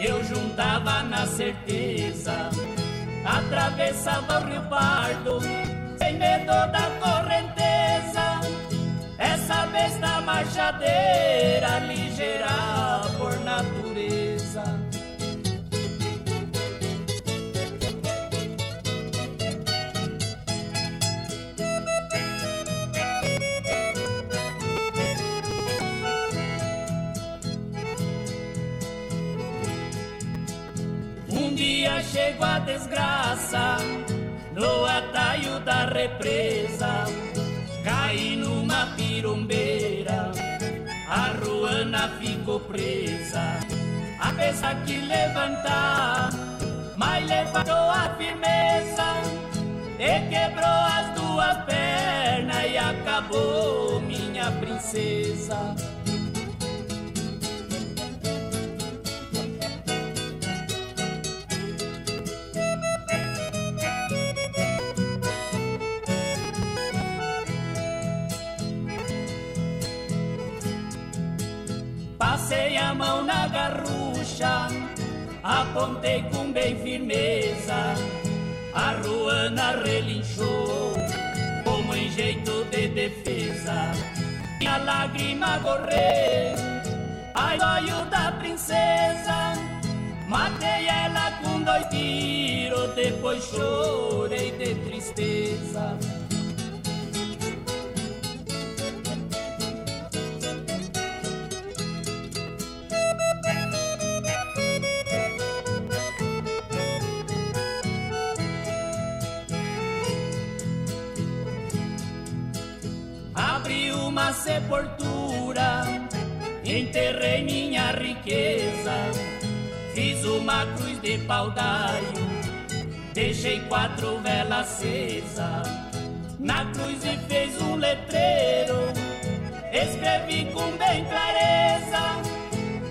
eu juntava na certeza. Atravessava o rio Pardo, sem medo da correnteza. Essa besta marchadeira, ligeira por natureza. Dia chegou a desgraça no atalho da represa. Caí numa pirombeira, a ruana ficou presa. A peça que levantar, mas levantou a firmeza. E quebrou as duas pernas e acabou minha princesa. Passei a mão na garrucha, apontei com bem firmeza. A ruana relinchou, como em jeito de defesa. E a lágrima correr, ai olho da princesa. Matei ela com dois tiros, depois chorei de tristeza. Sepultura, enterrei minha riqueza, fiz uma cruz de pau-daio, deixei quatro velas acesas. Na cruz e fez um letreiro, escrevi com bem clareza.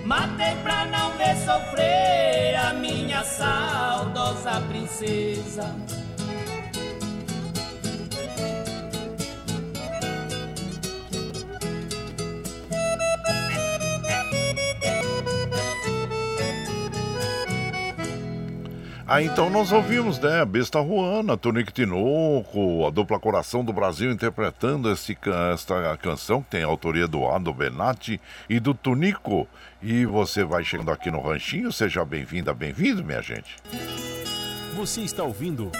Matei pra não ver sofrer a minha saudosa princesa. Ah, então nós ouvimos, né? Besta Ruana, Tonico Tinoco, a dupla Coração do Brasil interpretando esse, esta canção que tem a autoria do Ado Benatti e do Tonico. E você vai chegando aqui no Ranchinho, seja bem-vinda, bem-vindo, minha gente. Você está ouvindo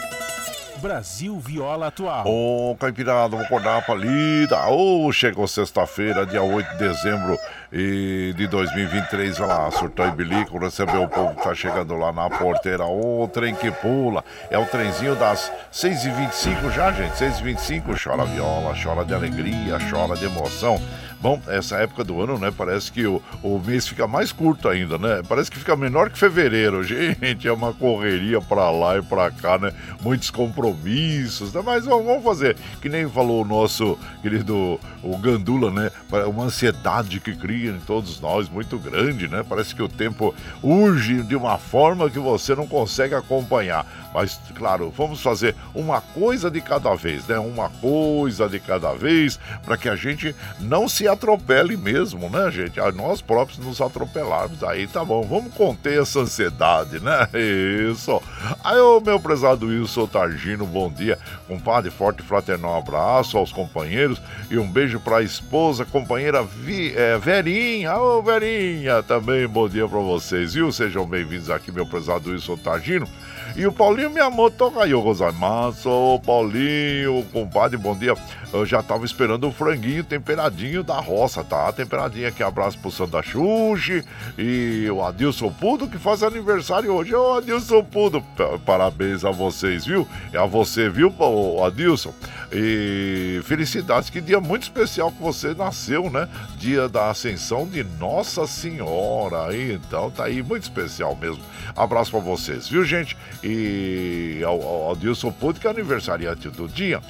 Brasil Viola Atual. Ô, oh, Caipirada, vou acordar a palida. Ô, oh, chegou sexta-feira, dia 8 de dezembro e de 2023, vai lá, surtou e bilico, recebeu o povo que tá chegando lá na porteira. Oh, trem que pula. É o trenzinho das 6h25 já, gente. 6h25, chora viola, chora de alegria, chora de emoção. Bom, essa época do ano, né? Parece que o, o mês fica mais curto ainda, né? Parece que fica menor que fevereiro. Gente, é uma correria pra lá e pra cá, né? Muitos compromissos, né? Mas vamos fazer, que nem falou o nosso querido o Gandula, né? Uma ansiedade que cria em todos nós muito grande, né? Parece que o tempo urge de uma forma que você não consegue acompanhar. Mas, claro, vamos fazer uma coisa de cada vez, né? Uma coisa de cada vez, para que a gente não se atropele mesmo, né, gente? A nós próprios nos atropelarmos. Aí tá bom, vamos conter essa ansiedade, né? Isso. Aí, ô meu prezado Wilson Targino, bom dia. Compadre, forte fraternal abraço aos companheiros e um beijo para a esposa, companheira Vi, é, Verinha. Ô, Verinha, também bom dia para vocês, viu? Sejam bem-vindos aqui, meu prezado Wilson Targino. E o Paulinho Miyamoto caiu, Gozaimasu. Paulinho, compadre, bom dia. Eu já tava esperando o franguinho temperadinho da roça, tá? Temperadinho aqui, abraço pro Santa Xuxi e o Adilson Pudo, que faz aniversário hoje. Ô, Adilson Pudo, parabéns a vocês, viu? É a você, viu, Adilson? E felicidades, que dia muito especial que você nasceu, né? Dia da ascensão de Nossa Senhora. Então tá aí, muito especial mesmo. Abraço para vocês, viu, gente? E ao, ao Adilson Pudo, que é aniversariante do dia.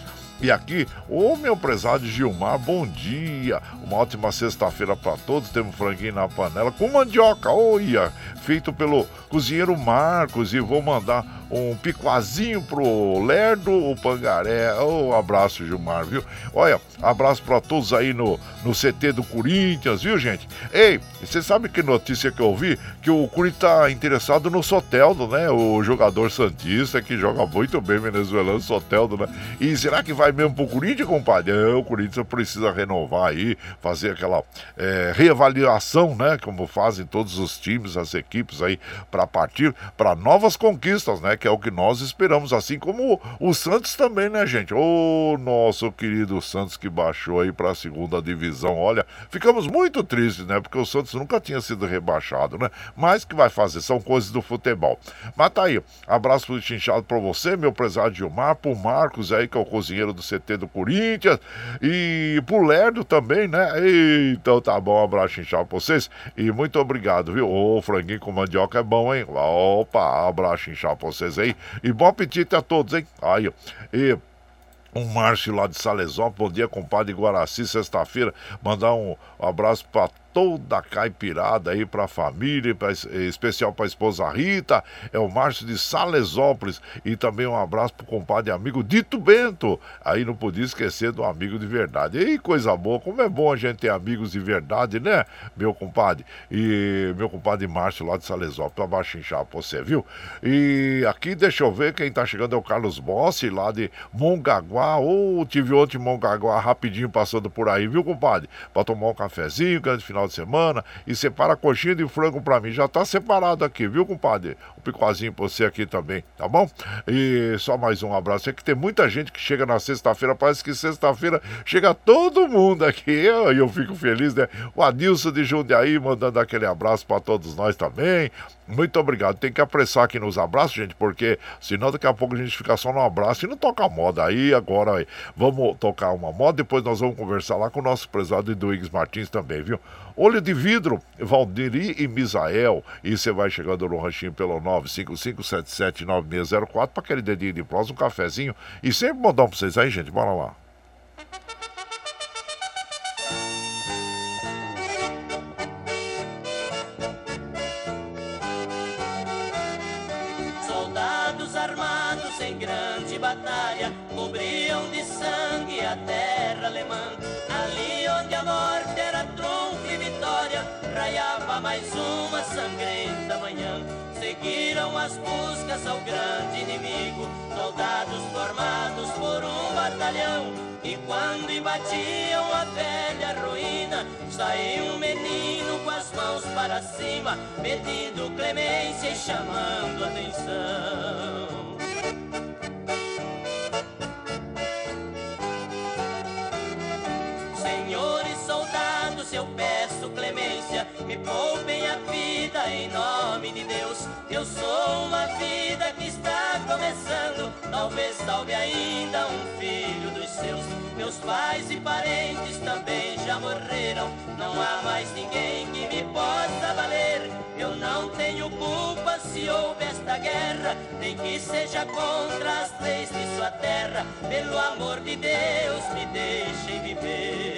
E aqui, ô meu prezado Gilmar, bom dia. Uma ótima sexta-feira para todos. Temos franguinho na panela com mandioca, olha, feito pelo cozinheiro Marcos. E vou mandar um picoazinho pro Lerdo, o Pangaré. Um abraço, Gilmar, viu? Olha, abraço para todos aí no, no CT do Corinthians, viu, gente? Ei, você sabe que notícia que eu vi? Que o Corinthians tá interessado no Soteldo, né? O jogador Santista que joga muito bem venezuelano, Soteldo, né? E será que vai mesmo pro Corinthians, compadre? É, o Corinthians precisa renovar aí, fazer aquela é, reavaliação, né? Como fazem todos os times, as equipes aí, para partir para novas conquistas, né? Que é o que nós esperamos, assim como o Santos também, né, gente? O nosso querido Santos que baixou aí para a segunda divisão. Olha, ficamos muito tristes, né? Porque o Santos nunca tinha sido rebaixado, né? Mas que vai fazer, são coisas do futebol. Mas tá aí, abraço pro chinchado para você, meu prezado Gilmar, pro Marcos aí, que é o cozinheiro do CT do Corinthians, e pro Lerdo também, né? Então tá bom, abraço chinchado pra vocês e muito obrigado, viu? Ô, franguinho com mandioca é bom, hein? Opa, abraço chinchado pra vocês vocês aí. E bom apetite a todos, hein? Aí, e um Márcio lá de Salesópolis, bom dia, compadre Guaraci, sexta-feira. Mandar um abraço para toda a caipirada aí para a família, pra, especial para a esposa Rita, é o Márcio de Salesópolis e também um abraço pro compadre amigo Dito Bento. Aí não podia esquecer do amigo de verdade. E coisa boa, como é bom a gente ter amigos de verdade, né, meu compadre? E meu compadre Márcio lá de Salesópolis, abaixo inchar pra você, viu? E aqui deixa eu ver quem tá chegando é o Carlos Bossi lá de Mongaguá. Ou oh, tive ontem Mongaguá rapidinho passando por aí, viu, compadre? Pra tomar um cafezinho, grande final final de semana e separa coxinha de frango para mim. Já tá separado aqui, viu, compadre? O picozinho pra você aqui também, tá bom? E só mais um abraço. É que tem muita gente que chega na sexta-feira, parece que sexta-feira chega todo mundo aqui. E eu, eu fico feliz, né? O Adilson de Jundiaí mandando aquele abraço para todos nós também. Muito obrigado. Tem que apressar aqui nos abraços, gente, porque senão daqui a pouco a gente fica só no abraço e não toca moda. Aí agora aí, vamos tocar uma moda, depois nós vamos conversar lá com o nosso prezado Eduígues Martins também, viu? Olho de vidro, Valderi e Misael. E você vai chegando no ranchinho pelo 955779604 para aquele dedinho de prosa, um cafezinho. E sempre mandar pra vocês aí, gente. Bora lá. As buscas ao grande inimigo, soldados formados por um batalhão. E quando embatiam a velha ruína, saiu um menino com as mãos para cima, pedindo clemência e chamando atenção. Me poupem a vida em nome de Deus. Eu sou uma vida que está começando, talvez salve ainda um filho dos seus. Meus pais e parentes também já morreram, não há mais ninguém que me possa valer. Eu não tenho culpa se houve esta guerra, nem que seja contra as leis de sua terra. Pelo amor de Deus, me deixem viver.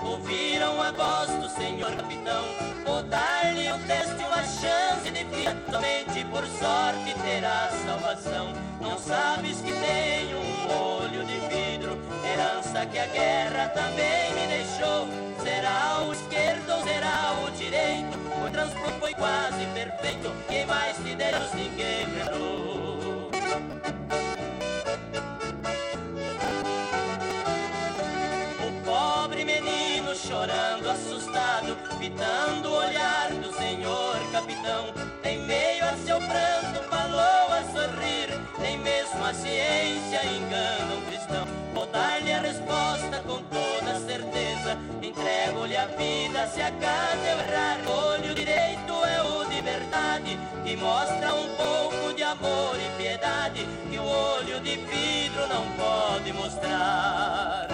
Ouviram a voz do senhor capitão. Vou dar-lhe o teste uma chance de vida, somente por sorte terá salvação. Não sabes que tenho um olho de vidro, herança que a guerra também me deixou. Será o esquerdo ou será o direito? O transporte foi quase perfeito, quem mais te Deus ninguém lembrou. Chorando, assustado, fitando o olhar do senhor capitão. Em meio a seu pranto falou a sorrir, nem mesmo a ciência engana um cristão. Vou dar-lhe a resposta com toda certeza, entrego-lhe a vida se acaso eu errar. Olho direito é o de verdade, que mostra um pouco de amor e piedade, que o olho de vidro não pode mostrar.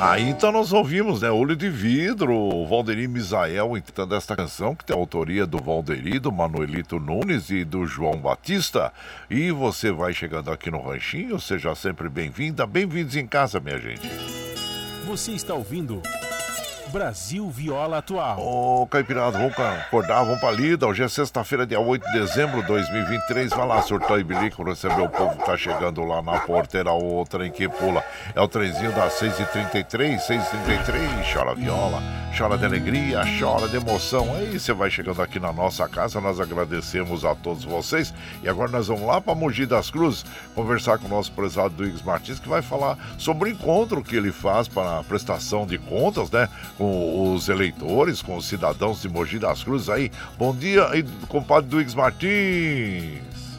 Aí então nós ouvimos, né? Olho de Vidro, o Valderi Misael interpretando esta canção, que tem a autoria do Valderi, do Manuelito Nunes e do João Batista. E você vai chegando aqui no Ranchinho, seja sempre bem-vinda, bem-vindos em casa, minha gente. Você está ouvindo. Brasil Viola Atual. Ô, oh, Caipirada, vamos acordar, vamos pra lida. Hoje é sexta-feira, dia 8 de dezembro de 2023. Vai lá, surtou e bilico, receber o povo que tá chegando lá na porteira, o trem que pula. É o trenzinho das 6h33, 6h33. Chora viola, chora de alegria, chora de emoção. Aí você vai chegando aqui na nossa casa, nós agradecemos a todos vocês. E agora nós vamos lá pra Mogi das Cruzes, conversar com o nosso prezado Duígues Martins, que vai falar sobre o encontro que ele faz para a prestação de contas, né? Com os eleitores, com os cidadãos de Mogi das Cruzes aí. Bom dia, compadre Duígues Martins.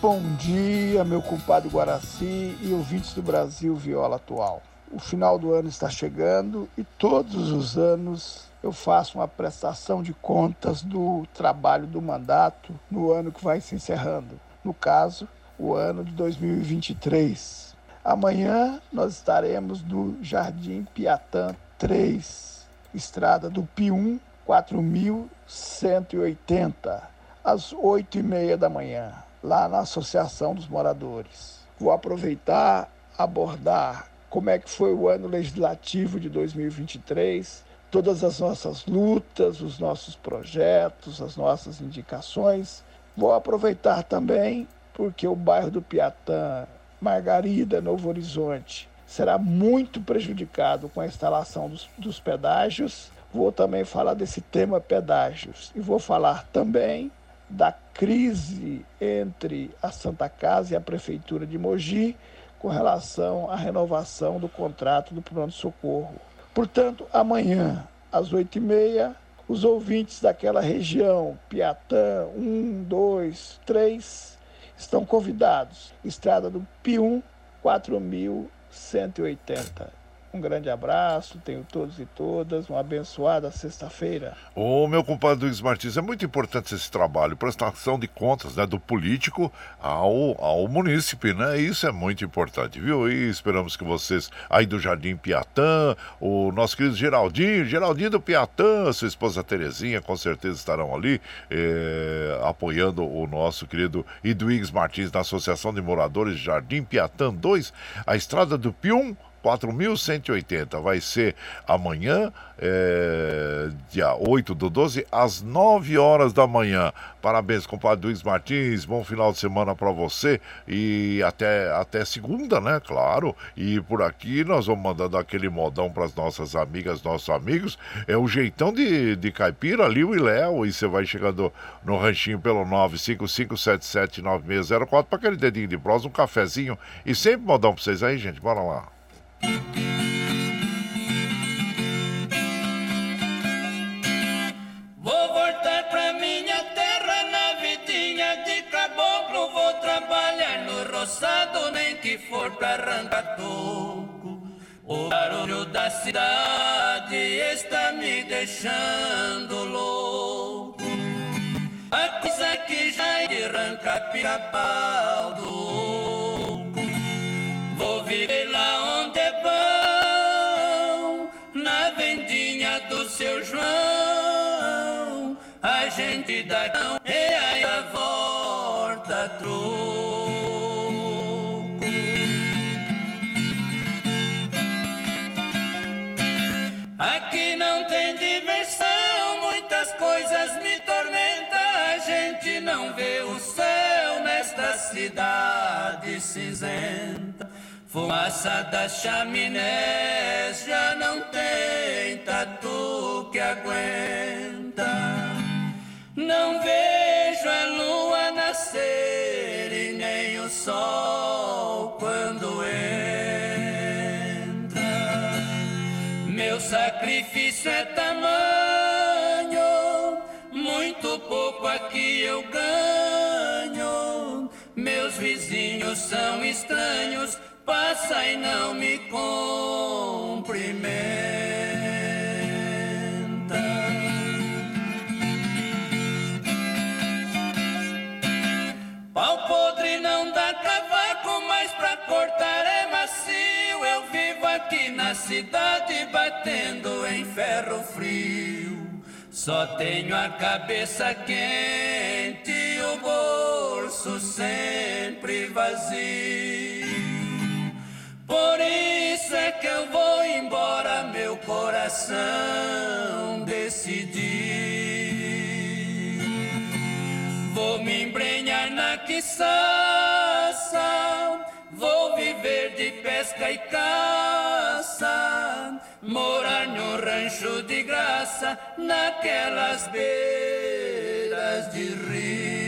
Bom dia, meu compadre Guaraci e ouvintes do Brasil Viola Atual. O final do ano está chegando e todos os anos eu faço uma prestação de contas do trabalho do mandato no ano que vai se encerrando. No caso, o ano de 2023. Amanhã nós estaremos no Jardim Piatã 3, Estrada do Pium, 4180, às 8 e meia da manhã, lá na Associação dos Moradores. Vou aproveitar, abordar como é que foi o ano legislativo de 2023, todas as nossas lutas, os nossos projetos, as nossas indicações. Vou aproveitar também porque o bairro do Piatã, Margarida, Novo Horizonte, será muito prejudicado com a instalação dos, dos pedágios. Vou também falar desse tema pedágios e vou falar também da crise entre a Santa Casa e a Prefeitura de Mogi com relação à renovação do contrato do pronto-socorro. Portanto, amanhã, às oito e meia, os ouvintes daquela região, Piatã 1, 2, 3, estão convidados. Estrada do Pium, 4000 180. Um grande abraço, tenho todos e todas, uma abençoada sexta-feira. Ô, meu compadre Luiz Martins, é muito importante esse trabalho, prestação de contas né, do político ao, ao munícipe, né? Isso é muito importante, viu? E esperamos que vocês aí do Jardim Piatã, o nosso querido Geraldinho, Geraldinho do Piatã, sua esposa Terezinha, com certeza estarão ali eh, apoiando o nosso querido Iduígues Martins da Associação de Moradores Jardim Piatã 2, a estrada do Pium 4.180. Vai ser amanhã, é, dia 8 do 12, às 9 horas da manhã. Parabéns, compadre Luiz Martins. Bom final de semana para você e até, até segunda, né? Claro. E por aqui nós vamos mandando aquele modão para as nossas amigas, nossos amigos. É o jeitão de, de caipira, Liu e Léo. E você vai chegando no ranchinho pelo 955779604 para aquele dedinho de prosa, um cafezinho. E sempre modão para vocês aí, gente. Bora lá. Pra toco. O barulho da cidade está me deixando louco. A coisa que já arranca pica-pau do Fumaça das chaminés já não tem tatu que aguenta. Não vejo a lua nascer e nem o sol estranhos, passa e não me cumprimenta. Pau podre não dá cavaco, mas pra cortar é macio. Eu vivo aqui na cidade batendo em ferro frio. Só tenho a cabeça quente e o bolso sempre vazio. Por isso é que eu vou embora, meu coração decidir. Vou me embrenhar na quiçaça, vou viver de pesca e caça, morar no rancho de graça, naquelas beiras de rio.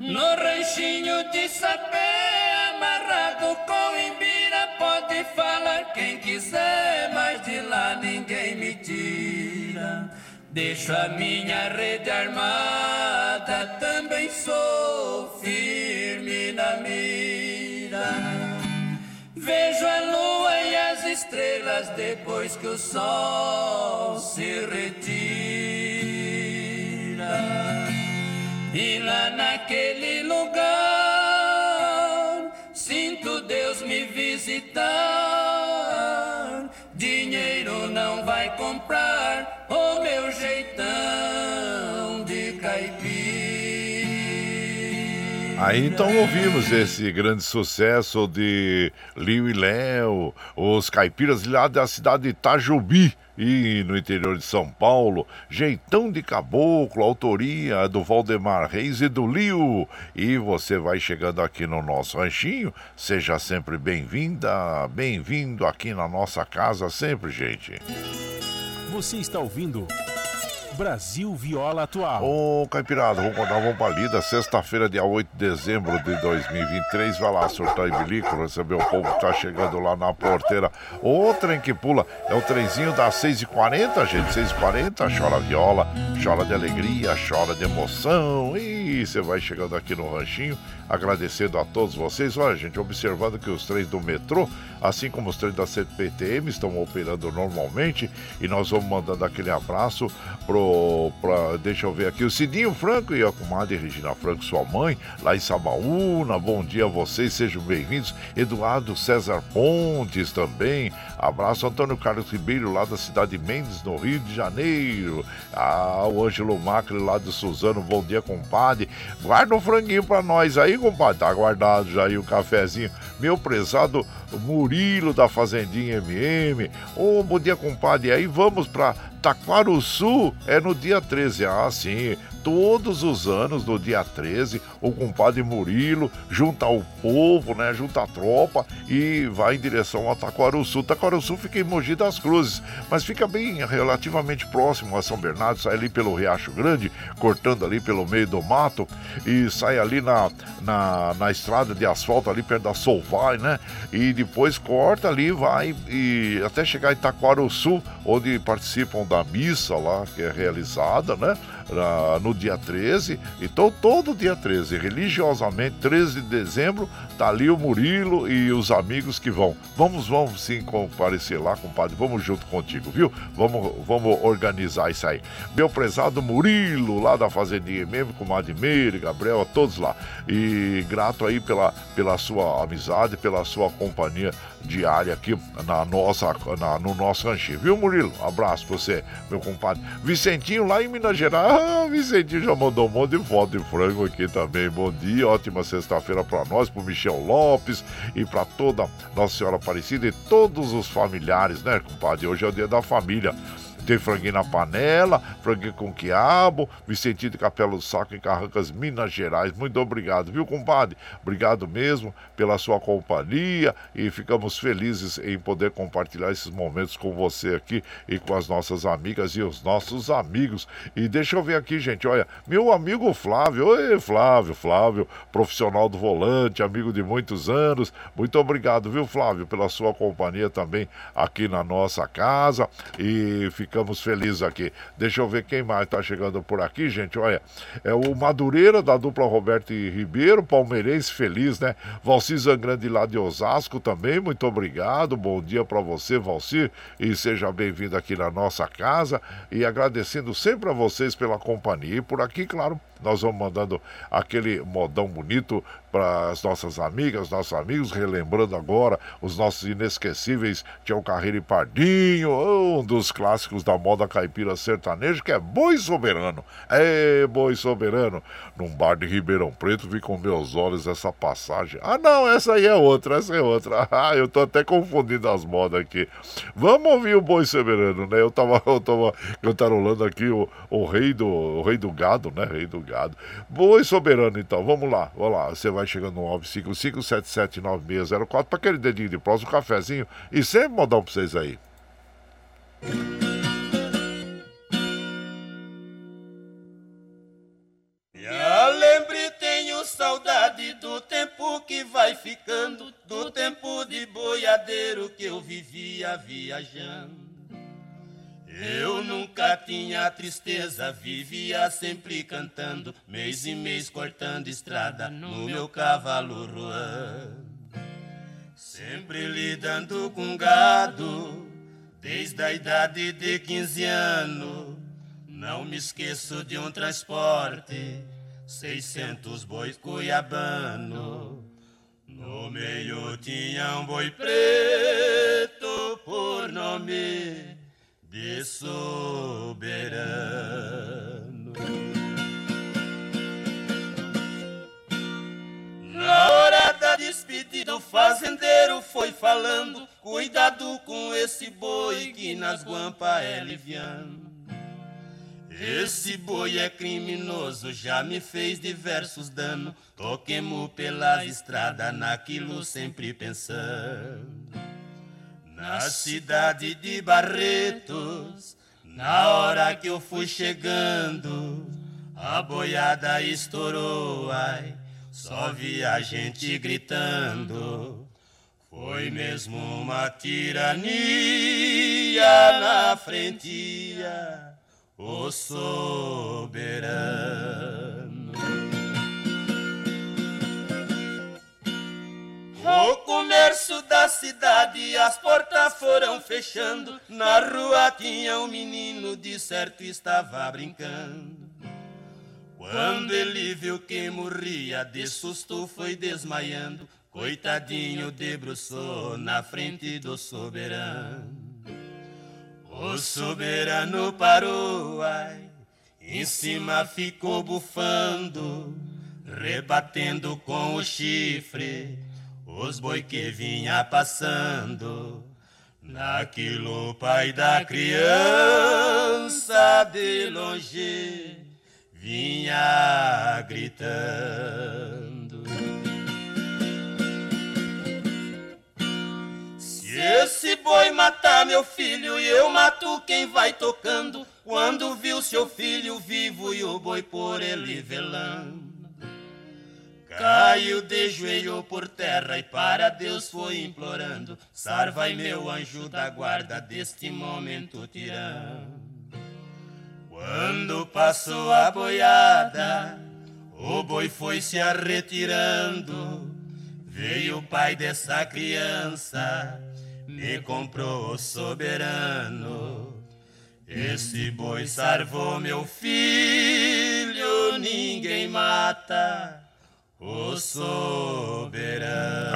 No ranchinho de sapé, Deixo a minha rede armada, também sou firme na mira. Vejo a lua e as estrelas depois que o sol se retira. E lá naquele lugar sinto Deus me visitar. Comprar o meu jeitão de caipira. Aí então ouvimos esse grande sucesso de Liu e Léo, os caipiras lá da cidade de Itajubi. E no interior de São Paulo, Jeitão de Caboclo, autoria do Valdemar Reis e do Liu. E você vai chegando aqui no nosso ranchinho, seja sempre bem-vinda, bem-vindo aqui na nossa casa, sempre, gente. Você está ouvindo Brasil Viola Atual. Ô, Caipirada, vamos contar uma palida. Sexta-feira, dia 8 de dezembro de 2023. Vai lá, surtar e bilico, receber o povo que tá chegando lá na porteira. O trem que pula é o trenzinho das 6h40, gente. 6h40, chora viola, chora de alegria, chora de emoção. E você vai chegando aqui no ranchinho, agradecendo a todos vocês. Olha, gente, observando que os trens do metrô, assim como os trens da CPTM, estão operando normalmente. E nós vamos mandando aquele abraço pro pra, deixa eu ver aqui, o Cidinho Franco e a comadre Regina Franco, sua mãe, lá em Sabaúna. Bom dia a vocês, sejam bem-vindos. Eduardo César Pontes também. Abraço, Antônio Carlos Ribeiro, lá da cidade de Mendes, no Rio de Janeiro. Ah, o Ângelo Macri, lá de Suzano. Bom dia, compadre. Guarda um franguinho pra nós aí, compadre. Tá guardado já aí o cafezinho. Meu prezado Murilo da Fazendinha MM. Oh, bom dia, compadre. Aí vamos pra Taquaruçu. É no dia 13. Ah, sim todos os anos, no dia 13, o compadre Murilo junta o povo, né? Junta a tropa e vai em direção a Taquaruçu. Taquaruçu fica em Mogi das Cruzes, mas fica bem relativamente próximo a São Bernardo, sai ali pelo Riacho Grande, cortando ali pelo meio do mato e sai ali na, na, na estrada de asfalto, ali perto da Solvay, né? E depois corta ali, vai e até chegar em Taquaruçu, onde participam da missa lá que é realizada, né? No dia 13. Então, todo dia 13, religiosamente, 13 de dezembro, tá ali o Murilo e os amigos que vão. Vamos, vamos sim comparecer lá, compadre. Vamos junto contigo, viu? Vamos, vamos organizar isso aí. Meu prezado Murilo, lá da Fazendinha mesmo, com Meire, Gabriel, a todos lá. E grato aí pela, pela sua amizade, pela sua companhia diária aqui na nossa, na, no nosso ranchinho, viu, Murilo? Abraço pra você, meu compadre. Vicentinho, lá em Minas Gerais. Ah, Vicentinho já mandou um monte de foto de frango aqui também. Bom dia, ótima sexta-feira pra nós, pro Michel Lopes e pra toda Nossa Senhora Aparecida e todos os familiares, né, compadre? Hoje é o dia da família. Tem franguinho na panela, franguinho com quiabo, Vicentinho de Capela do Saco em Carrancas, Minas Gerais. Muito obrigado, viu, compadre? Obrigado mesmo pela sua companhia e ficamos felizes em poder compartilhar esses momentos com você aqui e com as nossas amigas e os nossos amigos. E deixa eu ver aqui, gente, olha, meu amigo Flávio, oi Flávio, Flávio, profissional do volante, amigo de muitos anos. Muito obrigado, viu, Flávio, pela sua companhia também aqui na nossa casa e fica ficamos felizes aqui. Deixa eu ver quem mais está chegando por aqui, gente. Olha, é o Madureira da dupla Roberto e Ribeiro, palmeirense feliz, né? Valcir Zangrande lá de Osasco também, muito obrigado. Bom dia para você, Valcir, e seja bem-vindo aqui na nossa casa. E agradecendo sempre a vocês pela companhia. E por aqui, claro, nós vamos mandando aquele modão bonito para as nossas amigas, nossos amigos, relembrando agora os nossos inesquecíveis Tião Carreiro e Pardinho, um dos clássicos da moda caipira sertaneja, que é Boi Soberano. É, Boi Soberano. Num bar de Ribeirão Preto, vi com meus olhos essa passagem. Ah, não, essa aí é outra, essa é outra. Ah, eu tô até confundindo as modas aqui. Vamos ouvir o Boi Soberano, né? Eu tava, eu tava cantarolando aqui o, o rei do o rei do gado, né? Rei do gado. Boi Soberano, então, vamos lá, vamos lá. Você vai chegando no 955-779604 para aquele dedinho de próximo, um cafezinho e sempre modão para vocês aí. Saudade do tempo que vai ficando, do tempo de boiadeiro que eu vivia viajando. Eu nunca tinha tristeza, vivia sempre cantando, mês e mês cortando estrada no meu cavalo ruando. Sempre lidando com gado, desde a idade de 15 anos. Não me esqueço de um transporte, 600 bois cuiabano. No meio tinha um boi preto por nome de soberano. Na hora da despedida, o fazendeiro foi falando: Cuidado com esse boi que nas guampas é liviano. Esse boi é criminoso, já me fez diversos danos. Toquemos pela estrada, naquilo sempre pensando. Na cidade de Barretos, na hora que eu fui chegando, a boiada estourou, ai, só vi a gente gritando. Foi mesmo uma tirania na frente, o soberano. O comércio da da cidade as portas foram fechando. Na rua tinha um menino, de certo estava brincando. Quando ele viu que morria, de susto foi desmaiando. Coitadinho debruçou na frente do soberano. O soberano parou, ai, em cima ficou bufando, rebatendo com o chifre os boi que vinha passando. Naquilo o pai da criança de longe vinha gritando. Esse boi matar meu filho e eu mato quem vai tocando, quando viu seu filho vivo e o boi por ele velando. Caiu de joelho por terra e para Deus foi implorando: Sarvai meu anjo da guarda deste momento tirando. Quando passou a boiada, o boi foi se arretirando. Veio o pai dessa criança, me comprou soberano. Esse boi sarvou meu filho, ninguém mata o soberano.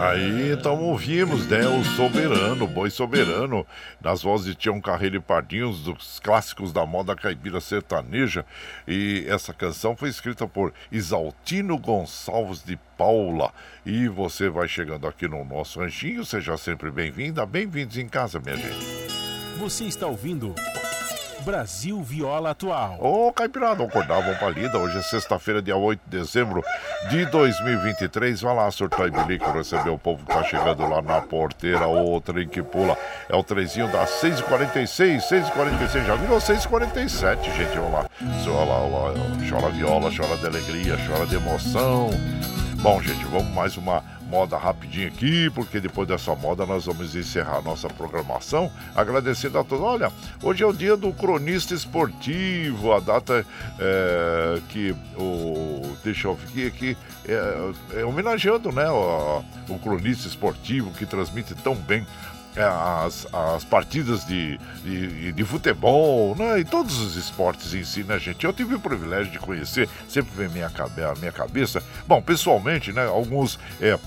Aí então ouvimos, né? O soberano, o boi soberano, nas vozes de Tião Carreiro e Pardinhos, dos clássicos da moda caipira sertaneja. E essa canção foi escrita por Isaltino Gonçalves de Paula. E você vai chegando aqui no nosso anjinho, seja sempre bem-vinda, bem-vindos em casa, minha gente. Você está ouvindo Brasil Viola Atual. Ô, Caipirada, acordar, vamos pra lida. Hoje é sexta-feira, dia 8 de dezembro de 2023. Vai lá, surtar e bilico, receber o povo que tá chegando lá na porteira. O trem que pula é o trezinho das 6h46, 6h46. Já virou 6h47, gente. Vamos lá. Olha lá, lá. Chora viola, chora de alegria, chora de emoção. Bom, gente, vamos mais uma moda rapidinho aqui, porque depois dessa moda nós vamos encerrar nossa programação. Agradecendo a todos. Olha, hoje é o dia do cronista esportivo, a data é, que o. Deixa eu ver aqui. É, é, homenageando né, o, o cronista esportivo que transmite tão bem é, as, as partidas de, de, de, futebol, né? E todos os esportes em si, né, gente? Eu tive o privilégio de conhecer, sempre vem minha, minha cabeça. Bom, pessoalmente, né? Alguns. É,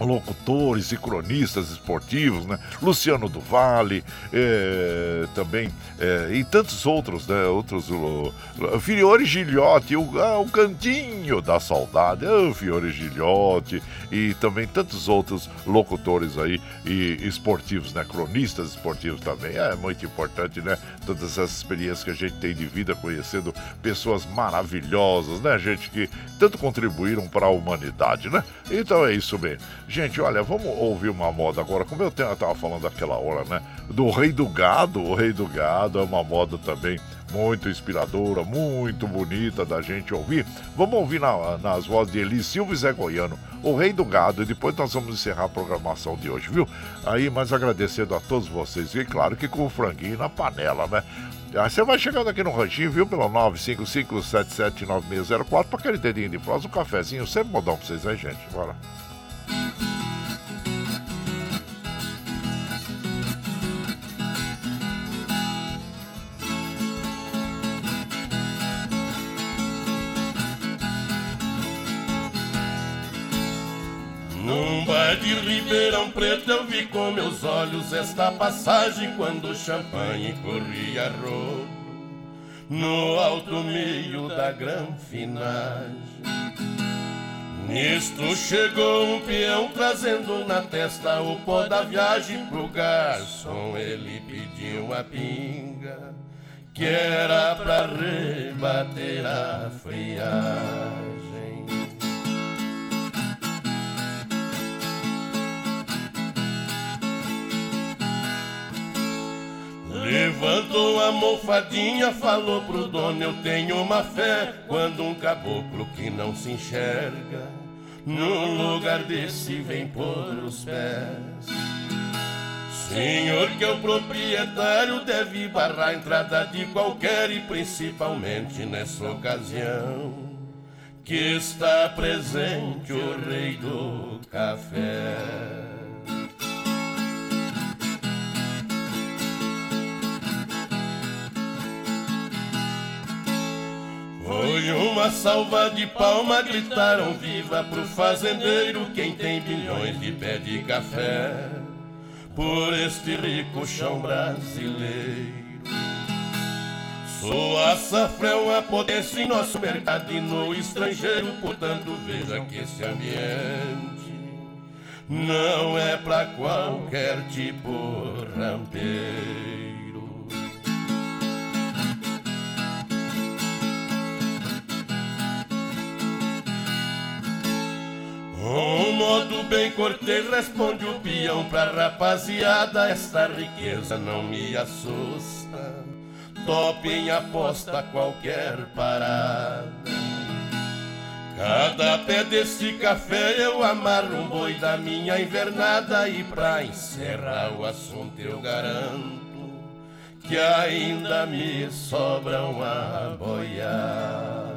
locutores e cronistas esportivos, né? Luciano do Vale, é, também, é, e tantos outros, né? Outros, o, o Fiore Gilhote, o, ah, o Cantinho da Saudade, o Fiore Gilhote, e também tantos outros locutores aí e esportivos, né? Cronistas esportivos também. É muito importante, né? Todas essas experiências que a gente tem de vida conhecendo pessoas maravilhosas, né, gente, que tanto contribuíram para a humanidade, né? Então é isso mesmo. Gente, olha, vamos ouvir uma moda agora. Como eu estava falando aquela hora, né? Do Rei do Gado. O Rei do Gado é uma moda também muito inspiradora, muito bonita da gente ouvir. Vamos ouvir na, nas vozes de Eli Silva e Zé Goiano, o Rei do Gado, e depois nós vamos encerrar a programação de hoje, viu? Aí, mas agradecendo a todos vocês, e claro que com o franguinho na panela, né? Aí você vai chegando aqui no ranchinho, viu? Pelo 955779604 para aquele dedinho de prosa, um cafezinho, sempre modão pra vocês aí, gente. Bora. Num bar de Ribeirão Preto eu vi com meus olhos esta passagem quando o champanhe corria rodo no alto meio da granfinagem. Nisto chegou um peão trazendo na testa o pó da viagem pro garçom. Ele pediu a pinga que era pra rebater a friagem. Levantou a mofadinha, falou pro dono: Eu tenho uma fé. Quando um caboclo que não se enxerga, num lugar desse vem pôr os pés. Senhor que é o proprietário deve barrar a entrada de qualquer e principalmente nessa ocasião que está presente o rei do café. E uma salva de palma gritaram viva pro fazendeiro quem tem bilhões de pé de café por este rico chão brasileiro. Sou a safrão, a potência em nosso mercado e no estrangeiro, portanto veja que esse ambiente não é pra qualquer tipo rampeiro. Bem cortês responde o peão pra rapaziada, esta riqueza não me assusta. Top em aposta qualquer parada. Cada pé desse café eu amarro um boi da minha invernada e pra encerrar o assunto eu garanto que ainda me sobra uma boiada.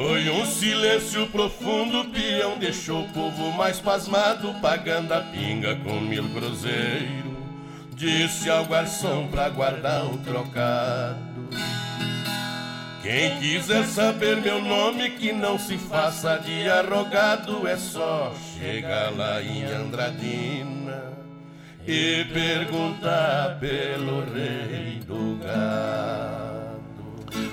Foi um silêncio profundo, o peão deixou o povo mais pasmado, pagando a pinga com mil cruzeiros. Disse ao garçom pra guardar o trocado. Quem quiser saber meu nome, que não se faça de arrogado, é só chegar lá em Andradina e perguntar pelo rei do gado.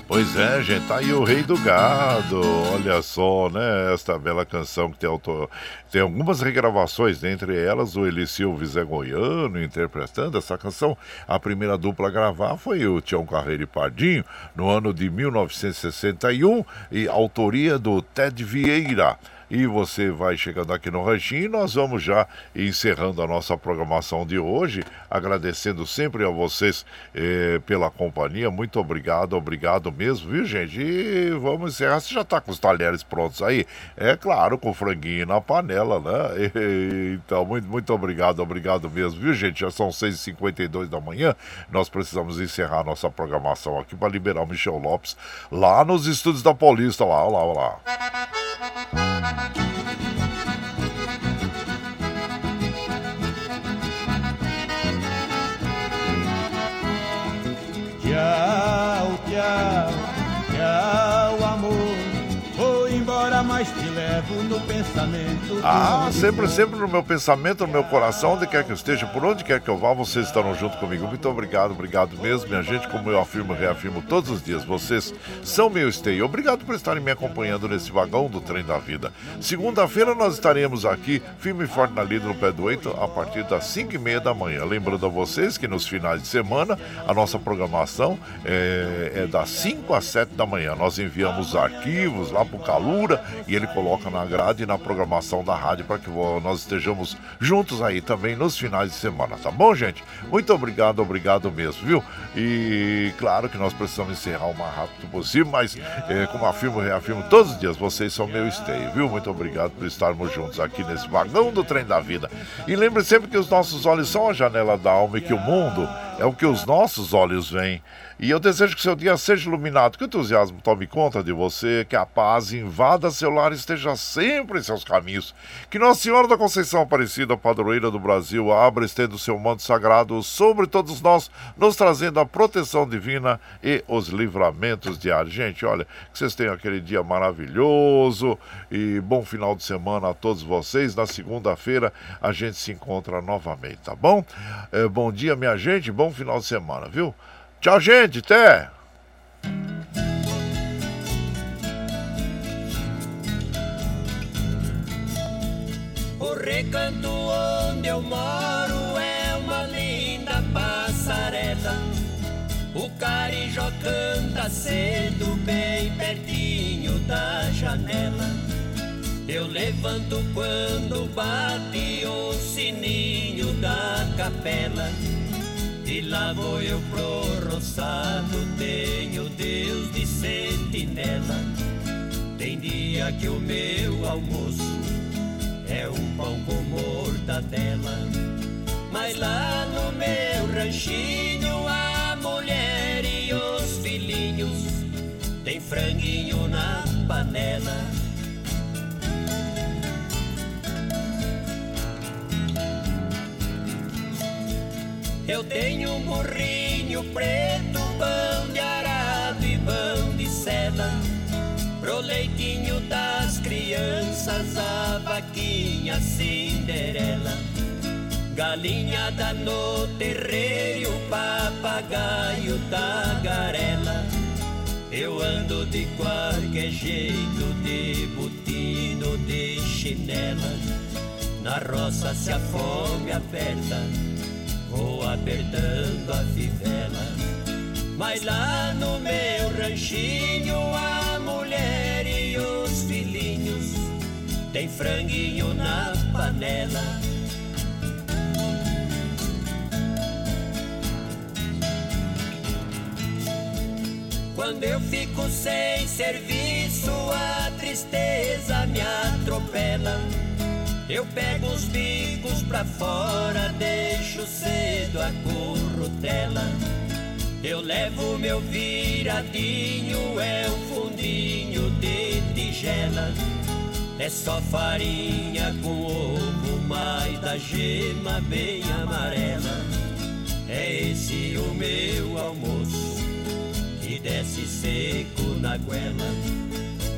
Pois é, gente, tá aí o Rei do Gado. Olha só, né? Esta bela canção que tem autor. Tem algumas regravações, dentre elas o Eli Silva Zé Goiano interpretando essa canção. A primeira dupla a gravar foi o Tião Carreiro e Pardinho, no ano de 1961, e autoria do Ted Vieira e você vai chegando aqui no Ranchinho e nós vamos já encerrando a nossa programação de hoje, agradecendo sempre a vocês eh, pela companhia. Muito obrigado, obrigado mesmo, viu, gente? E vamos encerrar. Você já está com os talheres prontos aí? É claro, com franguinho na panela, né? E, então, muito, muito obrigado, obrigado mesmo, viu, gente? Já são 6h52 da manhã. Nós precisamos encerrar a nossa programação aqui para liberar o Michel Lopes lá nos estúdios da Paulista, lá, lá, lá. Tchau, tchau, mas te levo no pensamento. Ah, sempre, sempre no meu pensamento, no meu coração, onde quer que eu esteja, por onde quer que eu vá, vocês estarão junto comigo. Muito obrigado, obrigado mesmo, minha gente. Como eu afirmo e reafirmo todos os dias, vocês são meu stay. Obrigado por estarem me acompanhando nesse vagão do trem da vida. Segunda-feira nós estaremos aqui, firme e forte na lida no pé do oito, a partir das 5 e meia da manhã. Lembrando a vocês que nos finais de semana a nossa programação é, é das 5 às 7 da manhã. Nós enviamos arquivos lá pro Calura e ele coloca na grade e na programação da rádio para que nós estejamos juntos aí também nos finais de semana, tá bom, gente? Muito obrigado, obrigado mesmo, viu? E claro que nós precisamos encerrar o mais rápido possível, mas é, como afirmo e reafirmo todos os dias, vocês são meu esteio, viu? Muito obrigado por estarmos juntos aqui nesse vagão do trem da vida. E lembre sempre que os nossos olhos são a janela da alma e que o mundo é o que os nossos olhos veem. E eu desejo que seu dia seja iluminado, que o entusiasmo tome conta de você, que a paz invada seu lar e esteja sempre em seus caminhos. Que Nossa Senhora da Conceição Aparecida, padroeira do Brasil, abra estendo seu manto sagrado sobre todos nós, nos trazendo a proteção divina e os livramentos diários. Gente, olha, que vocês tenham aquele dia maravilhoso e bom final de semana a todos vocês. Na segunda-feira a gente se encontra novamente, tá bom? É, bom dia, minha gente, bom final de semana, viu? Tchau, gente. Até. O recanto onde eu moro é uma linda passarela. O carijó canta cedo, bem pertinho da janela. Eu levanto quando bate o sininho da capela. E lá vou eu pro roçado, tenho Deus de sentinela. Tem dia que o meu almoço é um pão com mortadela. Mas lá no meu ranchinho, a mulher e os filhinhos tem franguinho na panela. Eu tenho um burrinho preto, pão de arado e pão de seda. Pro leitinho das crianças, a vaquinha Cinderela. Galinhada no terreiro, papagaio tagarela. Eu ando de qualquer jeito, de botido, de chinela. Na roça se a fome aperta, vou apertando a fivela. Mas lá no meu ranchinho, a mulher e os filhinhos tem franguinho na panela. Quando eu fico sem serviço, a tristeza me atropela. Eu pego os bicos pra fora, deixo cedo a currutela. Eu levo meu viradinho, é um fundinho de tigela. É só farinha com ovo, mais da gema bem amarela. É esse o meu almoço que desce seco na goela.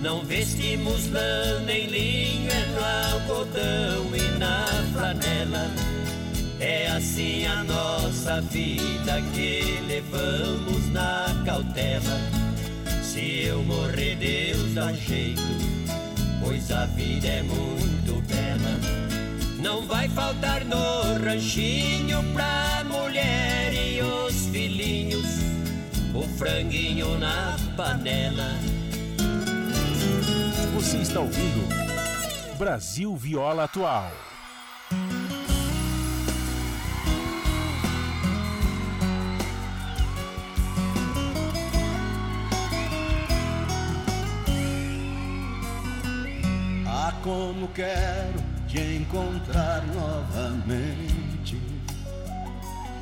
Não vestimos lã nem linho, é no algodão e na flanela. É assim a nossa vida que levamos na cautela. Se eu morrer, Deus dá jeito, pois a vida é muito bela. Não vai faltar no ranchinho pra mulher e os filhinhos, o franguinho na panela. Você está ouvindo Brasil Viola Atual. Ah, como quero te encontrar novamente.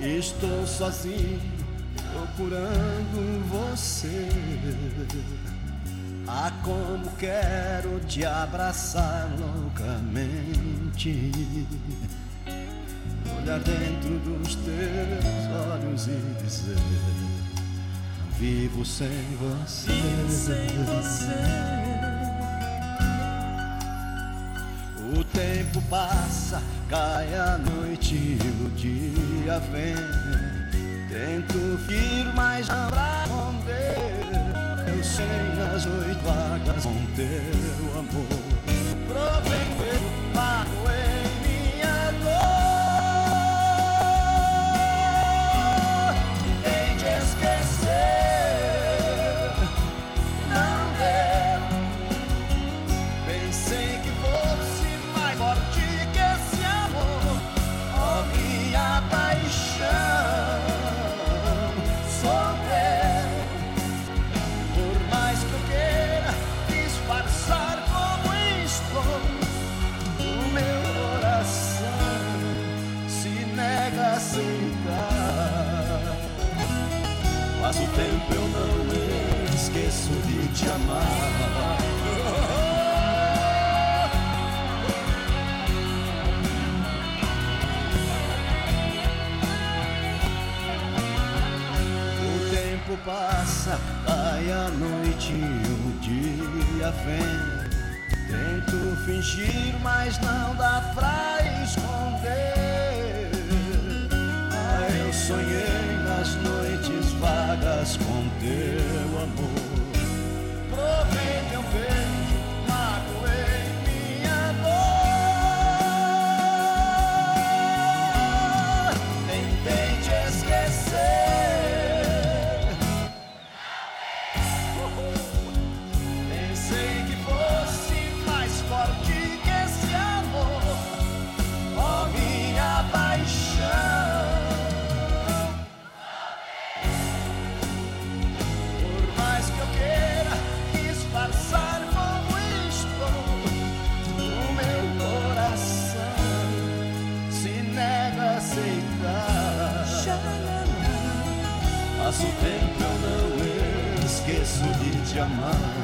Estou sozinho procurando você. Ah, como quero te abraçar loucamente. Olhar dentro dos teus olhos e dizer: Não vivo sem você. Vivo sem você. O tempo passa, cai a noite e o dia vem. Tento vir, mas não. Eu sei nas oito vagas com teu amor. Te amar. O tempo passa, vai a noite o dia vem. Tento fingir, mas não dá pra esconder. Ah, eu sonhei nas noites vagas com teu amor. Te amar.